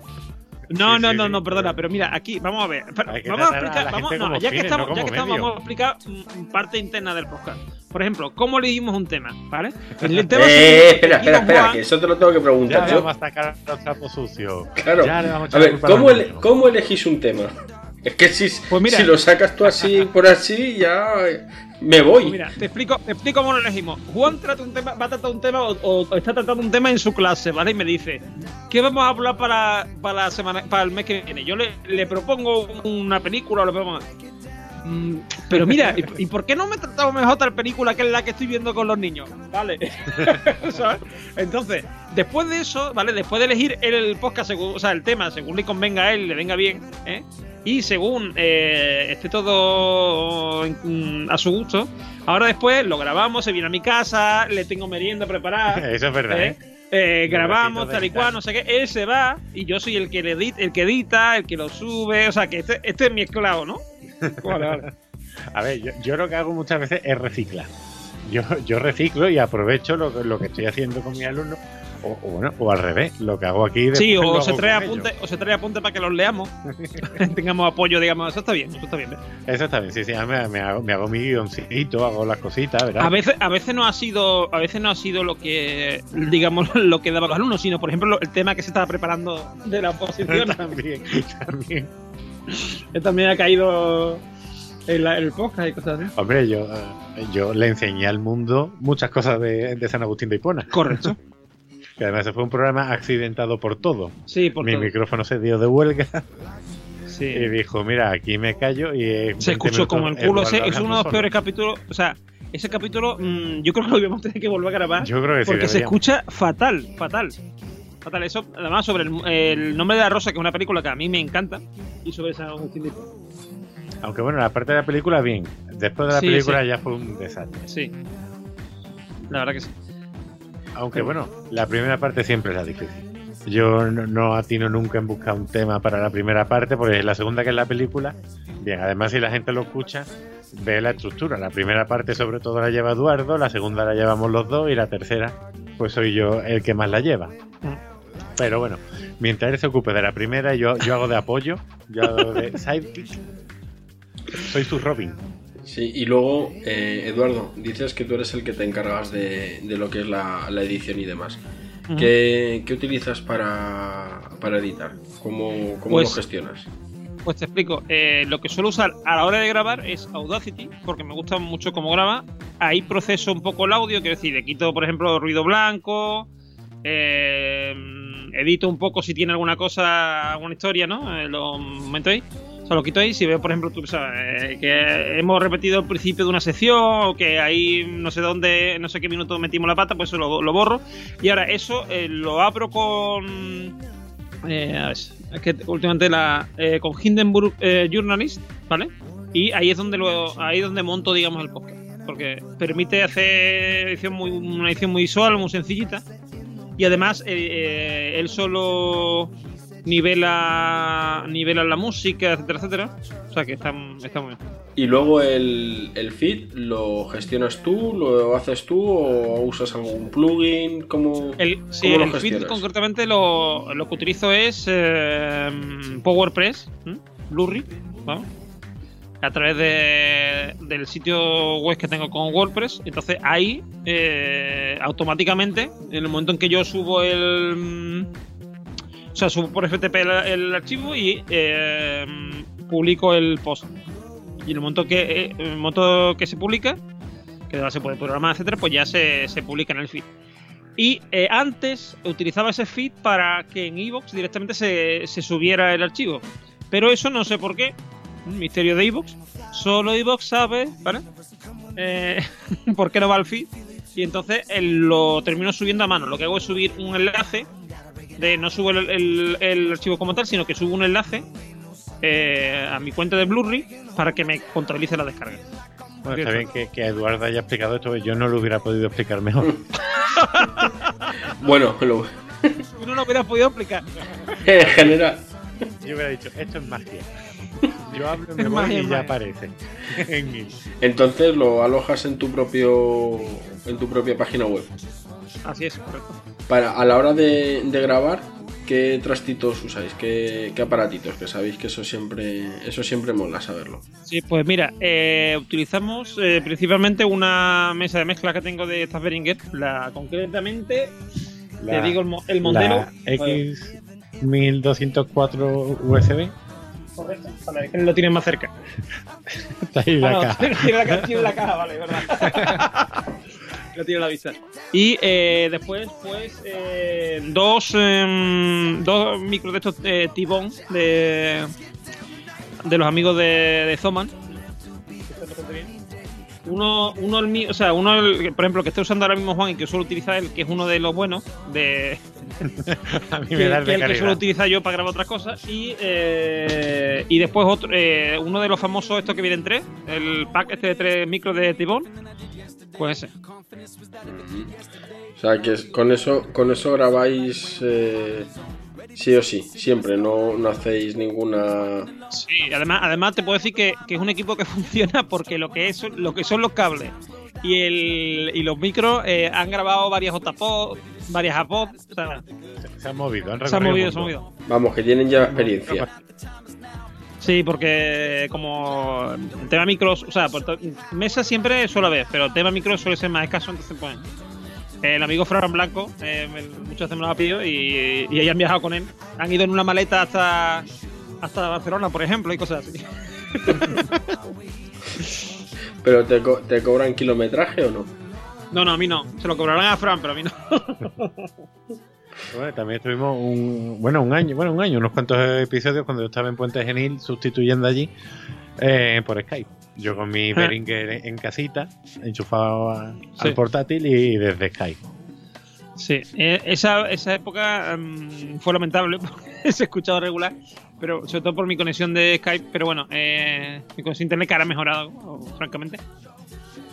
No, Sí, no, sí, no, sí, no, perdona, pero- mira, aquí, vamos a ver. Pero Hay que vamos a a explicar, vamos, no, ya que estamos, no ya que estamos, medio. vamos a explicar mm, parte interna del podcast. Por ejemplo, ¿cómo elegimos un tema? ¿Vale? El tema Eh, es- espera, espera, espera, Juan- que eso te lo tengo que Ya preguntar le yo. vamos a sacar los trapos sucios. Claro. Ya le vamos A echar la ver, ¿cómo. ¿cómo elegís un tema? Es que si, Pues mira. si lo sacas tú así por así, ya me voy. Mira, te explico, te explico cómo lo elegimos. Juan trata un tema, va a tratar un tema o, o está tratando un tema en su clase, ¿vale? Y me dice, ¿qué vamos a hablar para, para la semana, para el mes que viene? Yo le, le propongo una película o le propongo. "Mm, pero mira, ¿y, y por qué no me tratamos mejor otra película que es la que estoy viendo con los niños? Vale. ¿Sabes? Entonces, después de eso, ¿vale? Después de elegir el podcast, según, o sea, el tema, según le convenga a él, le venga bien, ¿eh? Y según eh, esté todo mm, a su gusto, ahora después lo grabamos, se viene a mi casa, le tengo merienda preparada. Eso es verdad, ¿eh? ¿eh? Eh, grabamos tal y cual, no sé qué, él se va y yo soy el que le edita, el que edita, el que lo sube, o sea que este, este es mi esclavo, ¿no? Vale, vale. A ver, yo, yo lo que hago muchas veces es reciclar. Yo, yo reciclo y aprovecho lo, que- lo que estoy haciendo con mis alumnos. O, o bueno, o al revés, lo que hago aquí. Sí, o se trae apunte, o se trae apunte para que los leamos, tengamos apoyo, digamos, eso está bien, eso está bien. Eso está bien, sí, sí, me, me hago, me hago mi guioncito, hago las cositas, ¿verdad? A veces, a veces no ha sido, a veces no ha sido lo que, digamos, lo que daban los alumnos, sino por ejemplo lo- el tema que se estaba preparando de la oposición, también, también. también ha caído en la- el podcast y cosas así. Hombre, yo, eh, yo le enseñé al mundo muchas cosas de, de San Agustín de Hipona. Correcto. Que además fue un programa accidentado por todo. Sí, por Mi todo. micrófono se dio de huelga Sí. y dijo, mira, aquí me callo y... eh, se 20 escuchó como el culo. Ese es uno de los peores capítulos. O sea, ese capítulo mm, yo creo que lo íbamos a tener que volver a grabar. Yo creo que sí, porque se escucha fatal, fatal. Fatal. Eso, además, sobre el, el nombre de la rosa, que es una película que a mí me encanta. Y sobre San Agustín de. Aunque bueno, la parte de la película, bien. Después de la Sí, película sí. ya fue un desastre. Sí. La verdad que sí. Aunque bueno, la primera parte siempre es la difícil. Yo no, no atino nunca en buscar un tema para la primera parte, porque la segunda que es la película, bien, además si la gente lo escucha, ve la estructura. La primera parte sobre todo la lleva Eduardo, la segunda la llevamos los dos y la tercera, pues soy yo el que más la lleva. Pero bueno, mientras él se ocupe de la primera, yo, yo hago de apoyo, yo hago de sidekick. Soy su Robin. Sí, y luego, eh, Eduardo, dices que tú eres el que te encargas de, de lo que es la, la edición y demás. ¿Qué, qué utilizas para, para editar? ¿Cómo, cómo Pues- lo gestionas? Pues te explico. Eh, lo que suelo usar a la hora de grabar es Audacity, porque me gusta mucho cómo graba. Ahí proceso un poco el audio, quiero decir, le quito, por ejemplo, ruido blanco. eh, edito un poco si tiene alguna cosa, alguna historia, ¿no? Eh, lo meto ahí. Lo quito ahí. Si veo, por ejemplo, tú sabes, eh, que hemos repetido el principio de una sección, o que ahí no sé dónde, no sé qué minuto metimos la pata, pues eso lo, borro. Y ahora eso eh, lo abro con. Eh, a ver, es que últimamente la eh, con Hindenburg eh, Journalist, ¿vale? Y ahí es donde lo, ahí es donde monto, digamos, el podcast, porque permite hacer una edición muy visual, muy sencillita. Y además, él solo nivela, nivela la música, etcétera, etcétera. O sea que está, está muy bien. Y luego el, el feed, ¿lo gestionas tú? ¿Lo haces tú? ¿O usas algún plugin? ¿Cómo, El, sí, cómo lo el feed concretamente lo, lo que utilizo es eh, PowerPress, ¿m? Blurry, ¿vamos? a través de- del sitio web que tengo con WordPress. Entonces ahí eh, automáticamente, en el momento en que yo subo el... O sea, subo por FTP el, archivo y eh, publico el post. Y el momento que, eh, el momento que se publica, que ahora se puede programar, etcétera, pues ya se, se publica en el feed. Y eh, antes utilizaba ese feed para que en iVoox directamente se, se subiera el archivo. Pero eso no sé por qué. Misterio de iVoox. Solo iVoox sabe, ¿vale? Eh, por qué no va al feed. Y entonces él lo termino subiendo a mano. Lo que hago es subir un enlace. De, no subo el, el- el archivo como tal, sino que subo un enlace eh, a mi cuenta de Blu-ray para que me contabilice la descarga. Bueno, está bien que, que Eduardo haya explicado esto, yo no lo hubiera podido explicar mejor. Bueno, lo- Tú no lo hubieras podido explicar. en general. Yo hubiera dicho, esto es magia. Yo hablo, me voy magia, y ya aparece. Entonces lo alojas en tu propio en tu propia página web. Así es, correcto. Para, a la hora de, de grabar, ¿qué trastitos usáis? ¿Qué, qué aparatitos? Que sabéis que eso siempre eso siempre mola saberlo. Sí, pues mira, eh, utilizamos eh, principalmente una mesa de mezcla que tengo de estas Behringer, la concretamente, te digo el, mo- el modelo. La X1204 USB. Correcto. Vale, es que lo tienes más cerca. Está ahí la Ah, no, caja. tiene la, tiene la caja, vale, verdad. tiene la vista. Y eh, después, pues, eh, dos, em, dos micros de estos eh, T-Bone de, de los amigos de, de Zoman. Uno, uno el mío, o sea, uno, el- por ejemplo, que está usando ahora mismo Juan y que suelo utilizar él, que es uno de los buenos, de, A mí que, me da el que el que suelo utilizar yo para grabar otras cosas. Y, eh, y después otro, eh, uno de los famosos, estos que vienen tres, el pack este de tres micros de Tibón. Pues ese. O sea que con eso con eso grabáis eh, sí o sí, siempre, no, no hacéis ninguna Sí, además, además te puedo decir que, que es un equipo que funciona porque lo que es lo que son los cables y el y los micros eh, han grabado varias JPOD, varias APOD, o sea, Se han movido, han se han movido, se han movido. Vamos, que tienen ya experiencia. Sí, porque como el tema micros, o sea, to- mesa siempre suele haber, pero el tema micros suele ser más escaso, entonces pues el amigo Fran Blanco, eh, me- muchas veces me lo ha pedido y, y ellos han viajado con él. Han ido en una maleta hasta hasta Barcelona, por ejemplo, y cosas así. Pero te, co- te cobran kilometraje o no? No, no, a mí no. Se lo cobrarán a Fran, pero a mí no. Bueno, también estuvimos un, bueno, un año, bueno, un año, unos cuantos episodios cuando yo estaba en Puente Genil sustituyendo allí eh, por Skype. Yo con mi Behringer en casita, enchufado a- Sí. al portátil y desde Skype. Sí, eh, esa, esa época mm, fue lamentable porque se escuchaba regular, pero sobre todo por mi conexión de Skype. Pero bueno, eh, mi conexión de internet que ahora ha mejorado, francamente.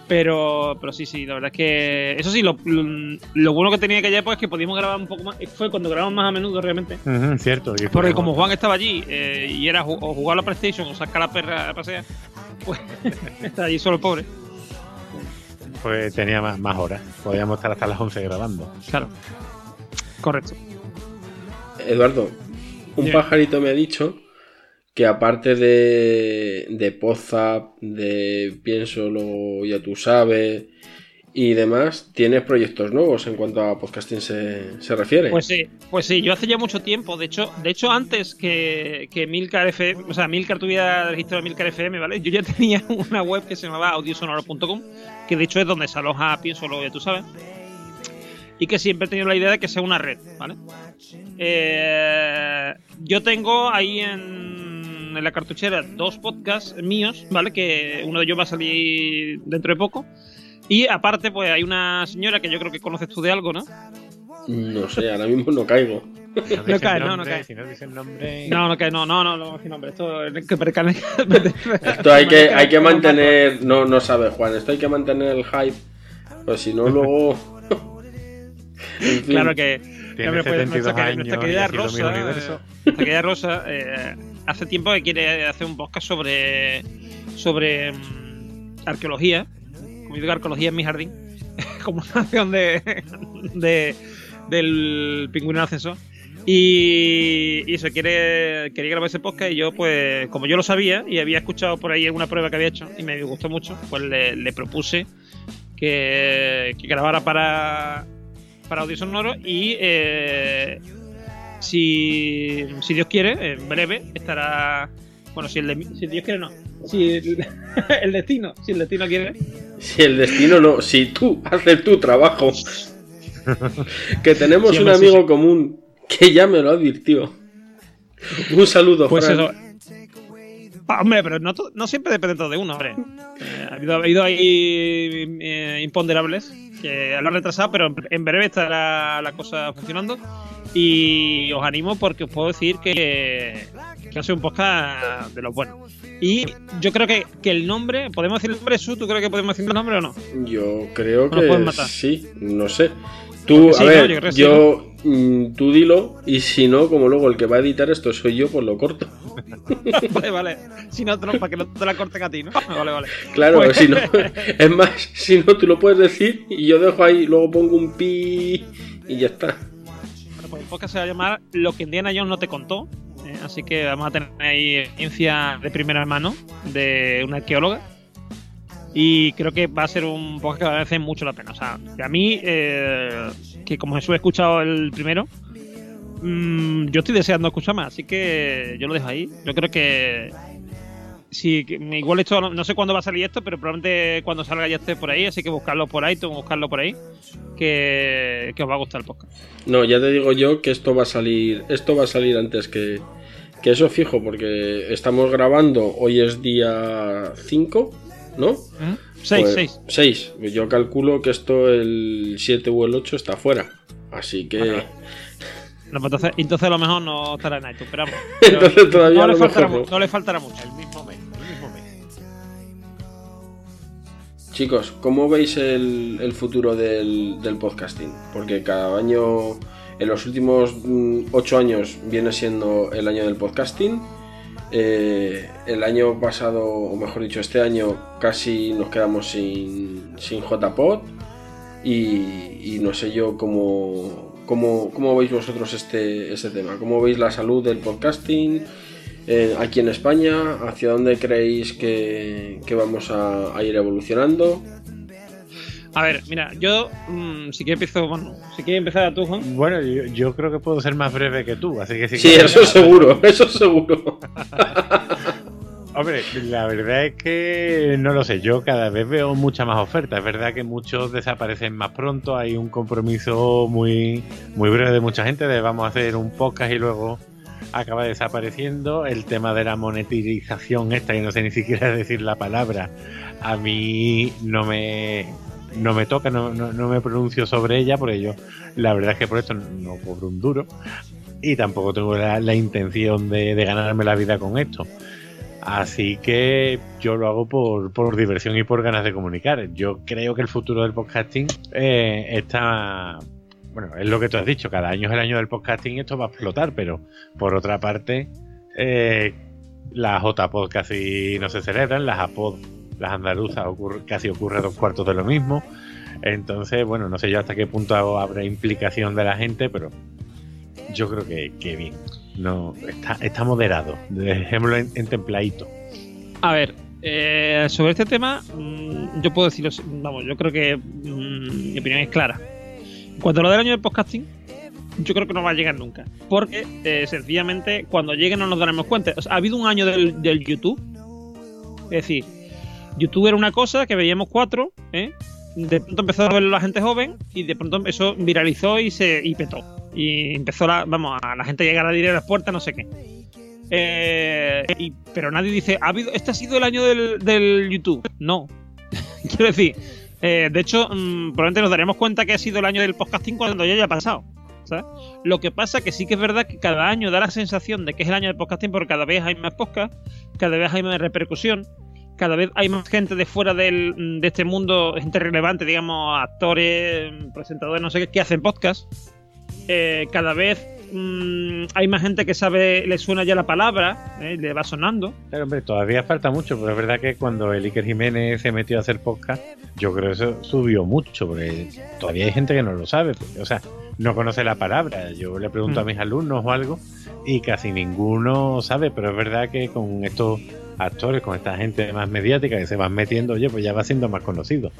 Pero, pero sí, sí, la verdad es que. Eso sí, lo, lo, lo bueno que tenía aquella época es que podíamos grabar un poco más. Fue cuando grabamos más a menudo realmente. Ujú, cierto. y Porque como Juan estaba allí eh, y era ju- o jugar a la PlayStation o sacar a la perra a pasear, pues está allí solo el pobre. pues tenía más, más horas. Podíamos estar hasta las 11 grabando. Claro. Correcto. Eduardo, un pajarito me ha dicho que aparte de, de Pozap, de Piénsolo, ya tú sabes y demás, tienes proyectos nuevos en cuanto a podcasting se, se refiere. Pues sí, pues sí, yo hace ya mucho tiempo, de hecho, de hecho antes que, que Milcar FM, o sea, Milcar tuviera registrado Milcar FM, ¿vale? Yo ya tenía una web que se llamaba audiosonoro.com, que de hecho es donde se aloja Piénsolo, ya tú sabes. Y que siempre he tenido la idea de que sea una red, ¿vale? Eh, yo tengo ahí en, en la cartuchera dos podcasts míos, ¿vale? Que uno de ellos va a salir dentro de poco. Y aparte, pues hay una señora que yo creo que conoces tú de algo, ¿no? No sé, ahora mismo no caigo. No dicen cae, no, no cae. Si no dicen nombre. No, no, que no, no, no, no, no, nombre. Esto es que Esto hay que, hay que mantener. No, no sabe Juan, esto hay que mantener el hype. Pues si no, luego. En fin, Claro que Tiene hombre, pues, 72 nuestra, que- años nuestra y querida ha sido mi Rosa, nuestra querida Rosa eh, hace tiempo que quiere hacer un podcast sobre sobre mm, arqueología, como digo arqueología en mi jardín, como una acción de, de del pingüino en ascenso. Y, y quiere, quería grabar ese podcast y yo, pues, como yo lo sabía y había escuchado por ahí alguna prueba que había hecho y me gustó mucho, pues le, propuse que, que grabara para, para audio sonoro y eh, si, si Dios quiere, en breve estará. Bueno, si, el de- si Dios quiere, no. Si el, el destino, si el destino quiere, Si el destino no, si tú haces tu trabajo, que tenemos Sí, un sí, amigo común que ya me lo advirtió. Un saludo, pues eso. Ah, hombre, pero no, to- no siempre depende todo de uno, hombre. Eh, ha, habido, ha habido ahí eh, imponderables que lo han retrasado, pero en breve estará la cosa funcionando. Y os animo porque os puedo decir que, que hace un podcast de los buenos. Y yo creo que, que el nombre, ¿podemos decir el nombre, Su? ¿Tú crees que podemos decir el nombre o no? Yo creo que matar. sí, no sé. Tú, Sí, a ¿no? ver, Yo creo sí, mm, tú dilo, y si no, como luego el que va a editar esto soy yo, pues lo corto. vale, vale. Si no, te lo- para que no te la corten a ti, ¿no? Vale, vale. Claro, Pues- si no, es más, si no, tú lo puedes decir y yo dejo ahí, luego pongo un pi y ya está. Pues el podcast se va a llamar Lo que Indiana Jones no te contó. eh, así que vamos a tener ahí experiencia de primera mano de una arqueóloga. Y creo que va a ser un podcast que va mucho la pena. O sea, a mí, eh, que como Jesús he escuchado el primero, mm, yo estoy deseando escuchar más. Así que yo lo dejo ahí. Yo creo que. Sí, igual esto, no sé cuándo va a salir esto, pero probablemente cuando salga ya esté por ahí, así que buscarlo por ahí, tengo que buscarlo por ahí, que, que os va a gustar el podcast. No, ya te digo yo que esto va a salir, esto va a salir antes que, que eso fijo, porque estamos grabando, hoy es día 5, ¿no? Seis, Pues, seis. 6. Yo calculo que esto el 7 o el 8 está fuera. Así que. No, pues entonces, entonces a lo mejor no estará en iTunes, pero vamos. Entonces todavía no, le faltará, no. no le faltará mucho. El mismo mes, el mismo Chicos, ¿cómo veis el, futuro del, podcasting? Porque cada año, en los últimos 8 años, viene siendo el año del podcasting. Eh, el año pasado, o mejor dicho, este año casi nos quedamos sin, sin JPod. Y, y no sé yo cómo, cómo, cómo veis vosotros este, este tema. ¿Cómo veis la salud del podcasting? Eh, aquí en España, hacia dónde creéis que, que vamos a, a ir evolucionando. A ver, mira, yo mm, si quieres empiezo, bueno, si quieres empezar tú, Juan. Bueno, yo, yo creo que puedo ser más breve que tú, así que si Sí, eso seguro, eso seguro. Hombre, la verdad es que no lo sé, yo cada vez veo mucha más oferta. Es verdad que muchos desaparecen más pronto, hay un compromiso muy, muy breve de mucha gente de vamos a hacer un podcast y luego acaba desapareciendo. El tema de la monetización esta, y no sé ni siquiera decir la palabra, a mí no me, no me toca, no, no- no me pronuncio sobre ella, porque yo la verdad es que por esto no cobro un duro y tampoco tengo la, la intención de, de ganarme la vida con esto. Así que yo lo hago por, por diversión y por ganas de comunicar. Yo creo que el futuro del podcasting eh, está. Bueno, es lo que tú has dicho, cada año es el año del podcasting y esto va a explotar, pero por otra parte, eh, las JPod casi no se celebran, las APOD, las andaluzas, casi ocurre dos cuartos de lo mismo. Entonces, bueno, no sé yo hasta qué punto habrá implicación de la gente, pero yo creo que, que bien. No, está, está moderado. Dejémoslo en, en templadito. A ver, eh, sobre este tema, mm, yo puedo deciros, vamos, yo creo que mm, mi opinión es clara. A lo del año del podcasting, yo creo que no va a llegar nunca. Porque, eh, sencillamente, cuando llegue no nos daremos cuenta. Ha habido un año del, del YouTube. Es decir, YouTube era una cosa que veíamos cuatro, ¿eh? De pronto empezó a verlo la gente joven y de pronto eso viralizó y se y petó. Y empezó la, vamos, a la gente llegar a dinero a las puertas, no sé qué. Eh, pero nadie dice, ¿ha habido, ¿este ha sido el año del, del YouTube? No. Quiero decir, eh, de hecho, mm, probablemente nos daremos cuenta que ha sido el año del podcasting cuando ya haya pasado. ¿sabes? Lo que pasa que sí que es verdad que cada año da la sensación de que es el año del podcasting porque cada vez hay más podcast, cada vez hay más repercusión, cada vez hay más gente de fuera del, de este mundo, gente relevante, digamos, actores, presentadores, no sé qué, que hacen podcast. Eh, cada vez mm, hay más gente que sabe, le suena ya la palabra, eh, le va sonando. Claro, hombre, todavía falta mucho, pero es verdad que cuando el Iker Jiménez se metió a hacer podcast, yo creo que eso subió mucho, porque todavía hay gente que no lo sabe. O sea, no conoce la palabra. Yo le pregunto a Mm. mis alumnos o algo y casi ninguno sabe, pero es verdad que con estos actores, con esta gente más mediática que se van metiendo, oye, pues ya va siendo más conocido.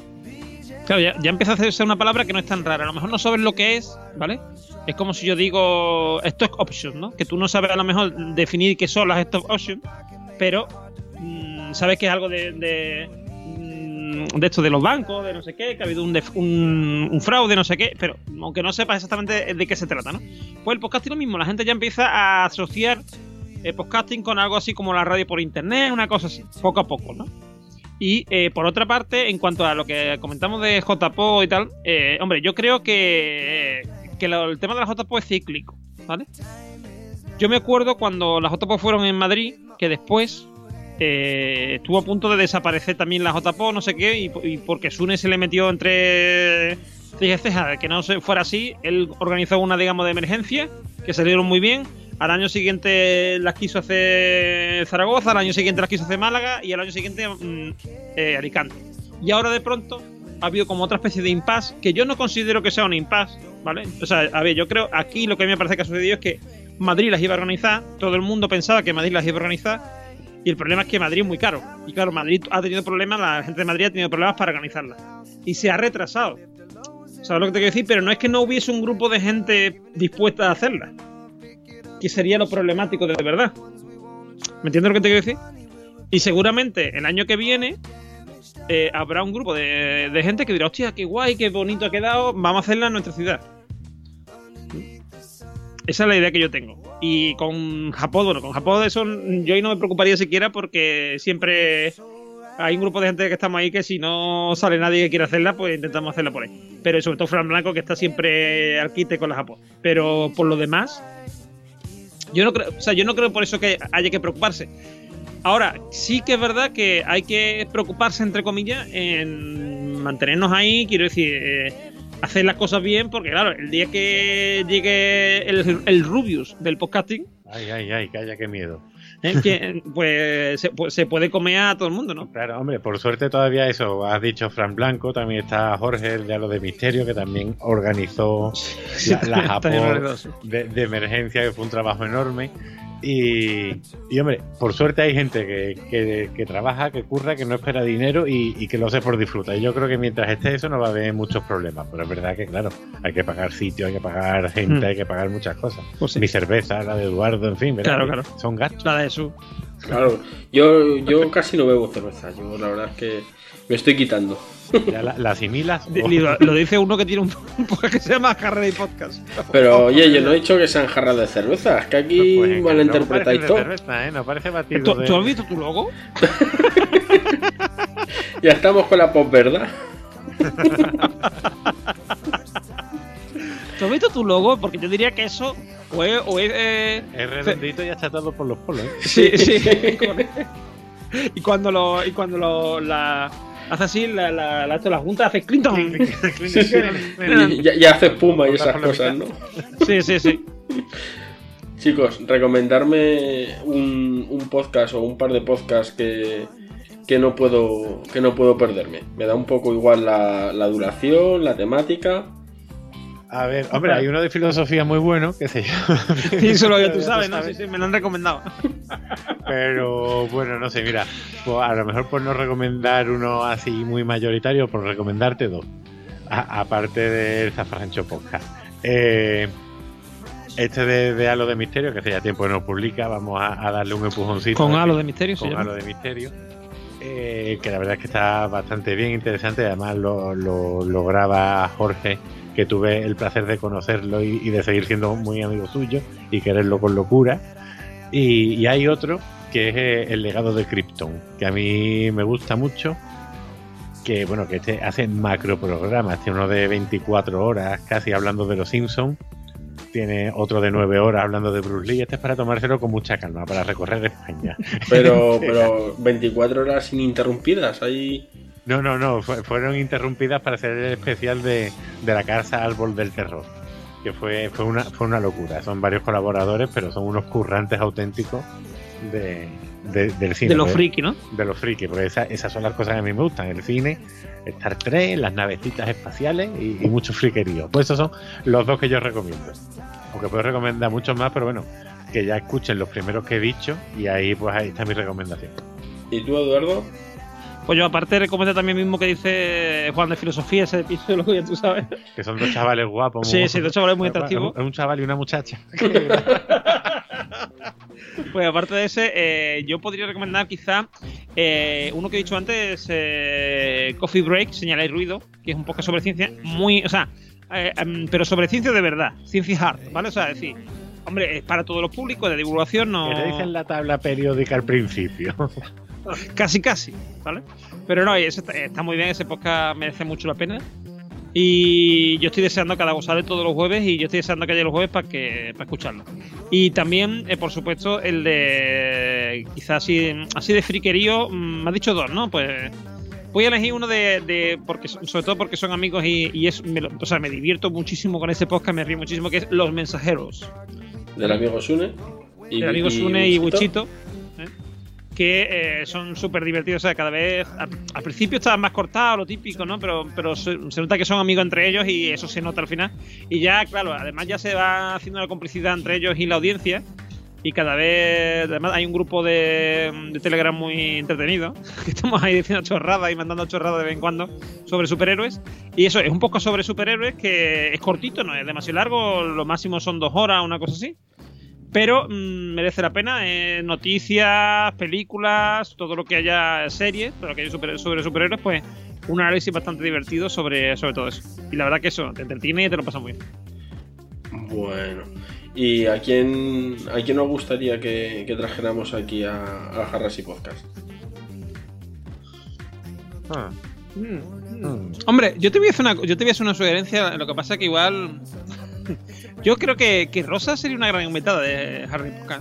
Claro, ya, ya empieza a hacerse una palabra que no es tan rara. A lo mejor no sabes lo que es, ¿vale? Es como si yo digo stock option, ¿no? Que tú no sabes a lo mejor definir qué son las stock options, pero mm, sabes que es algo de, de, mm, de esto de los bancos, de no sé qué, que ha habido un, un, fraude, no sé qué, pero aunque no sepas exactamente de qué se trata, ¿no? Pues el podcasting lo mismo, la gente ya empieza a asociar el podcasting con algo así como la radio por internet, una cosa así, poco a poco, ¿no? Y eh, por otra parte, en cuanto a lo que comentamos de JPO y tal, eh, hombre, yo creo que, que el tema de la JPO es cíclico, ¿vale? Yo me acuerdo cuando las JPO fueron en Madrid, que después eh, estuvo a punto de desaparecer también la JPO, no sé qué, y, porque Sune se le metió entre que no fuera así, él organizó una, digamos, de emergencia, que salieron muy bien. Al año siguiente las quiso hacer Zaragoza, al año siguiente las quiso hacer Málaga y al año siguiente mm, eh, Alicante. Y ahora de pronto ha habido como otra especie de impasse que yo no considero que sea un impasse, ¿vale? O sea, a ver, yo creo aquí lo que a mí me parece que ha sucedido es que Madrid las iba a organizar, todo el mundo pensaba que Madrid las iba a organizar y el problema es que Madrid es muy caro. Y claro, Madrid ha tenido problemas, la gente de Madrid ha tenido problemas para organizarlas. Y se ha retrasado. ¿Sabes lo que te quiero decir? Pero no es que no hubiese un grupo de gente dispuesta a hacerla. Que sería lo problemático de verdad. ¿Me entiendes lo que te quiero decir? Y seguramente el año que viene eh, habrá un grupo de, gente que dirá, hostia, qué guay, qué bonito ha quedado, vamos a hacerla en nuestra ciudad. Esa es la idea que yo tengo. Y con Japón, bueno, con Japón eso yo ahí no me preocuparía siquiera porque siempre hay un grupo de gente que estamos ahí que si no sale nadie que quiera hacerla, pues intentamos hacerla por ahí. Pero sobre todo Fran Blanco que está siempre al quite con la Japón. Pero por lo demás, yo no creo, o sea, yo no creo por eso que haya que preocuparse. Ahora, sí que es verdad que hay que preocuparse, entre comillas, en mantenernos ahí, quiero decir, eh, hacer las cosas bien, porque claro, el día que llegue el, el Rubius del podcasting, Ay, ay, ay, calla, qué miedo. eh, que, pues, se, pues se puede comer a todo el mundo, ¿no? Claro, hombre, por suerte todavía eso, has dicho Fran Blanco, también está Jorge, el de lo de Misterio, que también organizó la, la Japón sí. de, de emergencia, que fue un trabajo enorme. Y, y, hombre, por suerte hay gente que, que- que trabaja, que curra, que no espera dinero y, y que lo hace por disfrutar. Y yo creo que mientras esté eso no va a haber muchos problemas. Pero es verdad que, claro, hay que pagar sitio, hay que pagar gente, Mm. hay que pagar muchas cosas. Pues sí. Mi cerveza, la de Eduardo, en fin, ¿verdad? Claro, claro. Son gastos. La de su. Claro, yo, yo casi no bebo cerveza. Yo la verdad es que me estoy quitando. Ya la, asimilas. Lo, lo dice uno que tiene un, un podcast que se llama Carrera y Podcast. Pero oye, yo no he dicho que sean jarras de cerveza. Es que aquí Pues, venga, malinterpretáis no todo. de cerveza, ¿eh? No parece batido ¿Tú, de- tú has visto tu logo? Ya estamos con la pop, ¿verdad? ¿Tú has visto tu logo? Porque yo diría que eso o es... O es eh, Es redondito y achatado por los polos, ¿eh? sí, sí. y cuando lo... Y cuando lo... La, hace así, la, la, la, la junta hace Clinton. Sí, sí. Y ya, ya hace espuma y esas cosas, ¿no? Sí, sí, sí. Chicos, recomendarme un, un podcast o un par de podcasts que, que no puedo que no puedo perderme. Me da un poco igual la, la duración, la temática. A ver, hombre, hay uno de filosofía muy bueno, que se llama. Sí, eso lo que tú sabes, ¿no? Sí, sí, me lo han recomendado. Pero bueno, no sé, mira, pues a lo mejor por no recomendar uno así muy mayoritario, por recomendarte dos. A- aparte del Zafrancho Podcast. Eh, este de, de Halo de Misterio, que hace ya tiempo que no publica, vamos a, a darle un empujoncito. Con halo de misterio, se con. Halo de Misterio. eh, que la verdad es que está bastante bien, interesante. Además, lo, lo, lo graba Jorge, que tuve el placer de conocerlo y, y de seguir siendo muy amigo suyo y quererlo con locura. Y, y hay otro que es eh, El legado de Krypton, que a mí me gusta mucho. Que bueno, que este hace macro programas, este uno de 24 horas, casi hablando de los Simpsons. tiene otro de nueve horas hablando de Bruce Lee. Este es para tomárselo con mucha calma, para recorrer España. Pero, pero 24 horas ininterrumpidas, ahí. No, no, no, fue- fueron interrumpidas para hacer el especial de, de la casa Árbol del Terror. Que fue, fue, una, fue una locura. Son varios colaboradores, pero son unos currantes auténticos de, de- del cine. De los friki, ¿no? de los frikis, porque esa- esas son las cosas que a mí me gustan, el cine, Star Trek, las navecitas espaciales y, y mucho friquerío. Pues esos son los dos que yo recomiendo. Aunque puedo recomendar muchos más, pero bueno, que ya escuchen los primeros que he dicho y ahí pues ahí está mi recomendación. ¿Y tú, Eduardo? Pues yo aparte recomiendo también mismo que dice Juan de Filosofía, ese episodio, ya tú sabes. Que son dos chavales guapos. Sí, sí, dos chavales muy atractivos. Es un chaval y una muchacha. Pues aparte de ese, eh, yo podría recomendar quizá eh, uno que he dicho antes, eh, Coffee Break, Señal y Ruido, que es un poco sobre ciencia, muy, o sea, eh, em, pero sobre ciencia de verdad, ciencia hard, ¿vale? O sea, es decir, hombre, es para todos los públicos, de divulgación, no... Que te dicen la tabla periódica al principio. Casi, casi, ¿vale? Pero no, está, está muy bien, ese podcast merece mucho la pena. Y yo estoy deseando cada vez sale todos los jueves y yo estoy deseando que haya los jueves para que para escucharlo. Y también, eh, por supuesto, el de quizás así, así de friquerío, mm, me ha dicho dos, ¿no? Pues voy a elegir uno de, de- porque sobre todo porque son amigos y, y es, me lo- o sea, me divierto muchísimo con ese podcast, me río muchísimo, que es Los Mensajeros Del amigo Sune. Y, el amigo Sune y ¿eh? Que eh, son súper divertidos. O sea, cada vez. Al, al principio estaban más cortados, lo típico, ¿no? Pero, pero se, se nota que son amigos entre ellos y eso se nota al final. Y ya, claro, además ya se va haciendo una complicidad entre ellos y la audiencia. Y cada vez, además, hay un grupo de, de Telegram muy entretenido. Que estamos ahí diciendo chorradas y mandando chorradas de vez en cuando sobre superhéroes. Y eso es un poco sobre superhéroes que es cortito, no es demasiado largo. Lo máximo son dos horas, una cosa así. Pero mm, merece la pena. eh, noticias, películas, todo lo que haya series, todo lo que haya super- sobre superhéroes, pues un análisis bastante divertido sobre, sobre todo eso. Y la verdad que eso, te entretiene y te lo pasa muy bien. Bueno. ¿Y a quién, a quién nos gustaría que, que trajéramos aquí a, a Harrasy Podcast? Ah, mm. Hombre, yo te voy a hacer una, yo te voy a hacer una sugerencia. Lo que pasa que igual. Yo creo que, que Rosa sería una gran invitada de Harry Potter.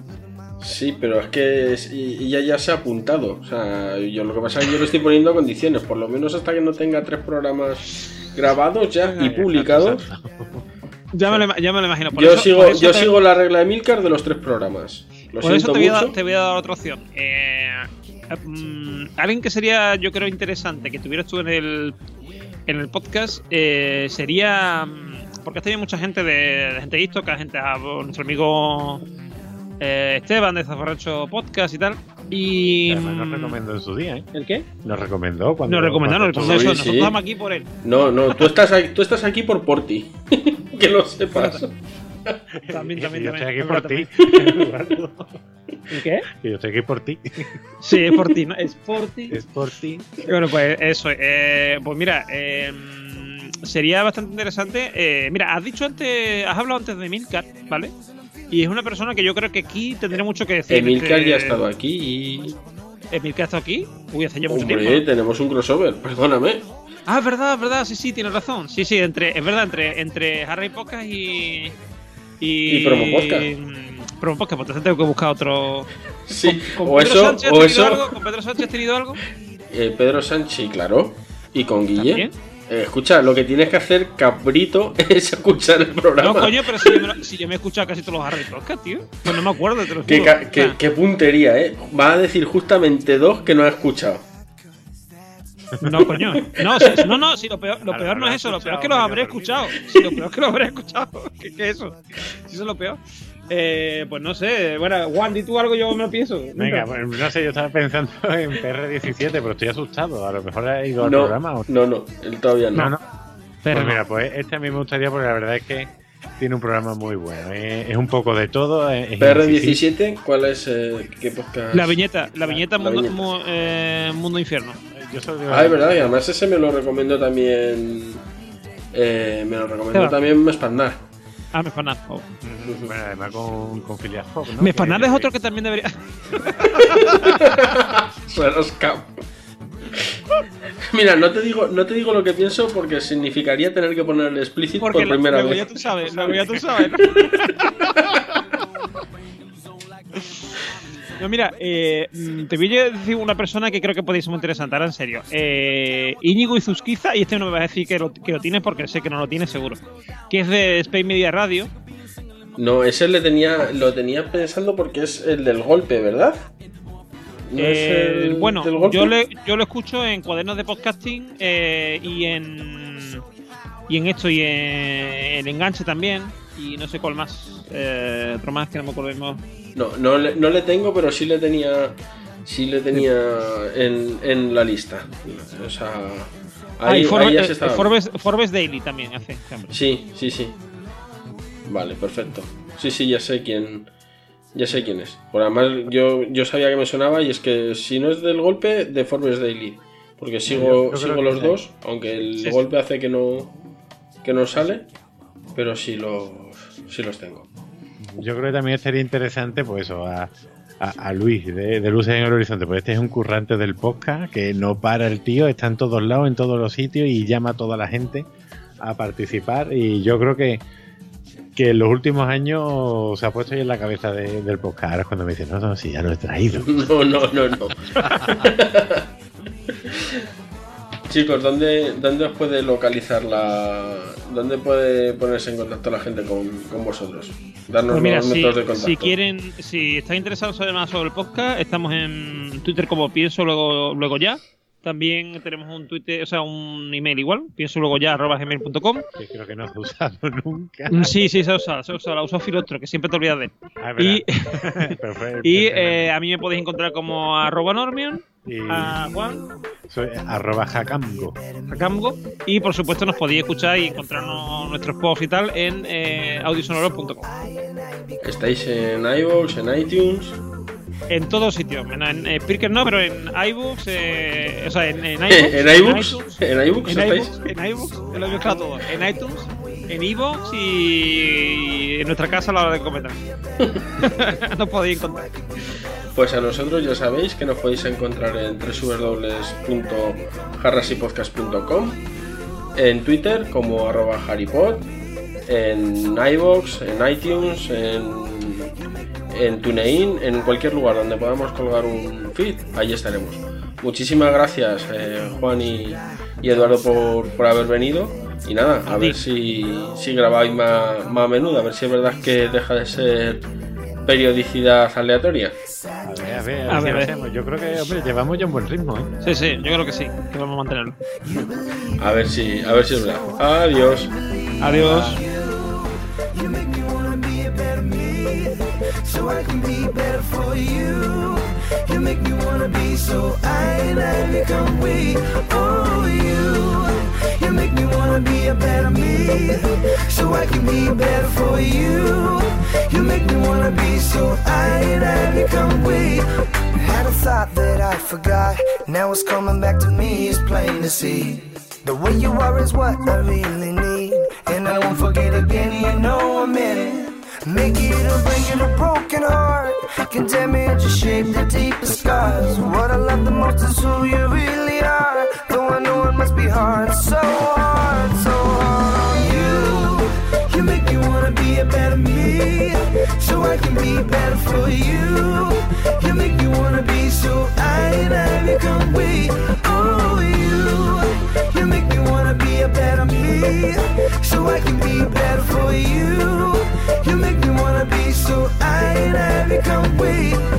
Sí, pero es que es- y- ella ya se ha apuntado. O sea, yo lo que pasa es que yo le estoy poniendo condiciones, por lo menos hasta que no tenga tres programas grabados ya y publicados. Ya me lo, ya me lo imagino. Por Yo eso- sigo, por eso yo te- sigo la regla de Milcar de los tres programas. Lo Por eso te voy, a, dar- te voy a dar otra opción. Eh, mm, alguien que sería, yo creo, interesante que tuvieras tú en el, en el podcast eh, sería. Porque has tenido mucha gente de, de gente de Istoca, gente a nuestro amigo eh, Esteban de Zafarracho Podcast y tal. Y. Además nos recomendó en su día, ¿eh? ¿El qué? Nos recomendó cuando. Nos recomendó, nos recomendó eso. sí. Nosotros estamos aquí por él. No, no, tú estás aquí, tú estás aquí por Porti. que lo sepas. También, Y también, yo también. estoy aquí por ti. ¿El qué? Que yo estoy aquí por ti. Sí, es por ti, ¿no? Es por ti. Es por ti. Bueno, pues eso. eh, pues mira, eh, sería bastante interesante. eh, mira, has dicho antes, has hablado antes de Milcar, ¿vale? Y es una persona que yo creo que aquí tendría mucho que decir. Emilcar este- ya ha estado aquí y. ¿Emilcar ha estado aquí? Uy, hace ya mucho Hombre, tenemos un crossover, perdóname. Ah, es verdad, es verdad, sí, sí, tienes razón. Sí, sí, entre, es verdad, entre, entre Harry Podcast y. Y, Y Promo Podcast. mm, Promo Podcast, pues entonces tengo que buscar otro. Sí, ¿Con o Pedro eso, Sánchez has o tenido eso. algo? ¿Con Pedro Sánchez has tenido algo? Eh, Pedro Sánchez, claro. Y con Guille. ¿También? Eh, escucha, lo que tienes que hacer, cabrito, es escuchar el programa. No, coño, pero si yo, me, lo- si yo me he escuchado casi todos los Harry Podcast, tío. Pues no me acuerdo, te lo Qué, juro. ca- qué- puntería, ¿eh? Va a decir justamente dos que no ha escuchado. No, coño. No, si- no, no, si lo peor, lo peor no es eso, lo peor es que los habré escuchado. Si lo peor es que los habré escuchado. ¿Qué, qué es eso? Si eso es lo peor. Eh, pues no sé. Bueno, Juan, di tú algo, yo me lo pienso. Venga, pues, no sé, yo estaba pensando en PR17, pero estoy asustado. A lo mejor ha ido al No, programa. o- no, no, él todavía no. No, no. Pero Pues mira, pues este a mí me gustaría porque la verdad es que tiene un programa muy bueno. Es, es un poco de todo. Es, es incisivo. PR17, ¿cuál es? eh, ¿Qué podcast? La viñeta, la viñeta, La mundo, viñeta. mu- eh, mundo infierno. Yo Ah, es verdad, y además ese me lo recomendó también. eh, me lo Esteban. también Mespandar. Ah, Mespanar. Oh. Bueno, además con, con Phileas Fogg, es otro que también debería. Suena escap. Mira, no te digo, no te digo lo que pienso porque significaría tener que poner el explícito Porque por primera luego vez. ya tú sabes, luego ya tú sabes. No, mira, eh, mm, te voy a decir una persona que creo que podéis ser muy interesante, ahora en serio. Eh, Íñigo Izuzquiza, y este no me va a decir que lo, que lo tienes porque sé que no lo tiene seguro. Que es de Space Media Radio. No, ese le tenía, lo tenía pensando porque es el del golpe, ¿verdad? ¿No es Eh, el bueno, del golpe? yo, le, yo lo escucho en cuadernos de podcasting eh, y en y en esto y en el enganche también y no sé cuál más eh, otro más que no me acuerdo mismo. No, no le, no le tengo, pero sí le tenía, sí le tenía en, en la lista. O sea, Ah, ahí, y Forbes, ahí ya se estaba. Forbes- Forbes Daily también hace. Sí, sí, sí. Vale, perfecto. Sí, sí, ya sé quién. Ya sé quién es. Por además, yo, yo sabía que me sonaba y es que si no es del golpe, de Forbes Daily. Porque sigo, sigo los sí. dos, aunque el Sí, sí. golpe hace que no, que no sale, pero sí los, sí los tengo. Yo creo que también sería interesante, pues eso, a, a- a Luis de, de Luces en el Horizonte. Pues este es un currante del podcast que no para el tío, está en todos lados, en todos los sitios y llama a toda la gente a participar. Y yo creo que, que en los últimos años se ha puesto ahí en la cabeza de- del podcast. Ahora es cuando me dicen, no, no, sí, ya lo he traído. No, no, no, no. Chicos, ¿dónde, ¿dónde os puede localizar la. ¿Dónde puede ponerse en contacto la gente con, con vosotros? Darnos Pues mira, los si, métodos de contacto. si quieren, si estáis interesados en saber más sobre el podcast, estamos en Twitter como pienso luego, luego ya. También tenemos un Twitter, o sea, un email igual, pienso luego ya arroba gmail.com. Que creo que no has usado nunca. Mm, Sí, sí, se ha usado, se ha usado, la usó Filostro, que siempre te olvidas de él. Ah, Y, y eh, a mí me podéis encontrar como arroba Normion, a Juan, soy arroba jacamgo. a Camgo, y por supuesto nos podéis escuchar y encontrarnos nuestros posts y tal en eh, audiosonoros.com. Estáis en iVoox, en iTunes. En todos sitios, en, en, eh, Spreaker no, pero en iBooks, eh, o sea, en, en iVoox, ¿En iBooks? ¿En iBooks en estáis? iBooks, en iBooks, lo he todo, en iTunes, en iVoox y en nuestra casa a la hora de comer también. Nos podéis encontrar. Pues a nosotros ya sabéis que nos podéis encontrar en www.jarrasypodcast.com En Twitter como arroba harrypod En iVoox, en iTunes, en, TuneIn, en cualquier lugar donde podamos colgar un feed, ahí estaremos. Muchísimas gracias eh, Juan y, Eduardo por, por haber venido. Y nada, a ver si, si grabáis más, más a menudo, a ver si es verdad que deja de ser periodicidad aleatoria. A ver, a ver, A ver, a. Yo creo que, hombre, llevamos ya un buen ritmo, ¿eh? Sí, sí, yo creo que sí, que vamos a mantenerlo. A ver si, a ver si es verdad. Adiós. Adiós. So I can be better for you. You make me wanna be so I and I become we. Oh, you. You make me wanna be a better me, so I can be better for you. You make me wanna be so I and I become we. Had a thought that I forgot, now it's coming back to me. It's plain to see. The way you are is what I really need. And I won't forget again, you know I'm in it. Make it or break it, a broken heart can damage or shape the deepest scars. What I love the most is who you really are. Though I know it must be hard, so hard, so hard on you. You make me wanna be a better me, so I can be better for you. You wait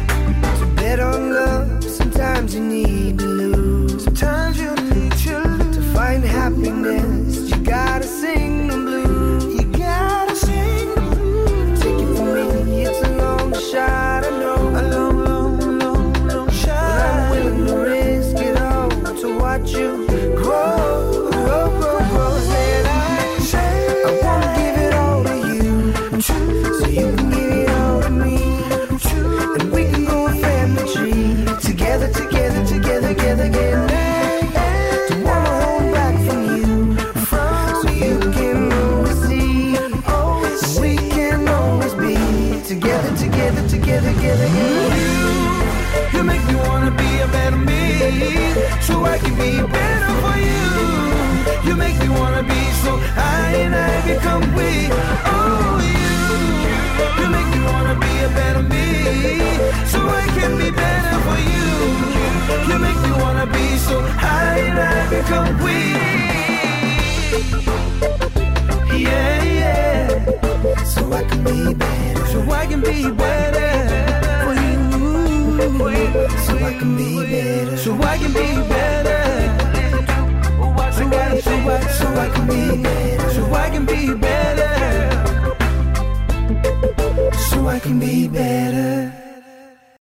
better me, so I can be better for you. You make me wanna be so high and I become weak. Yeah, yeah. So I can be better. So I can be better for you. So I can be better. So I can be better. So I, so I, so I can be better. So I can be better. So I can be better.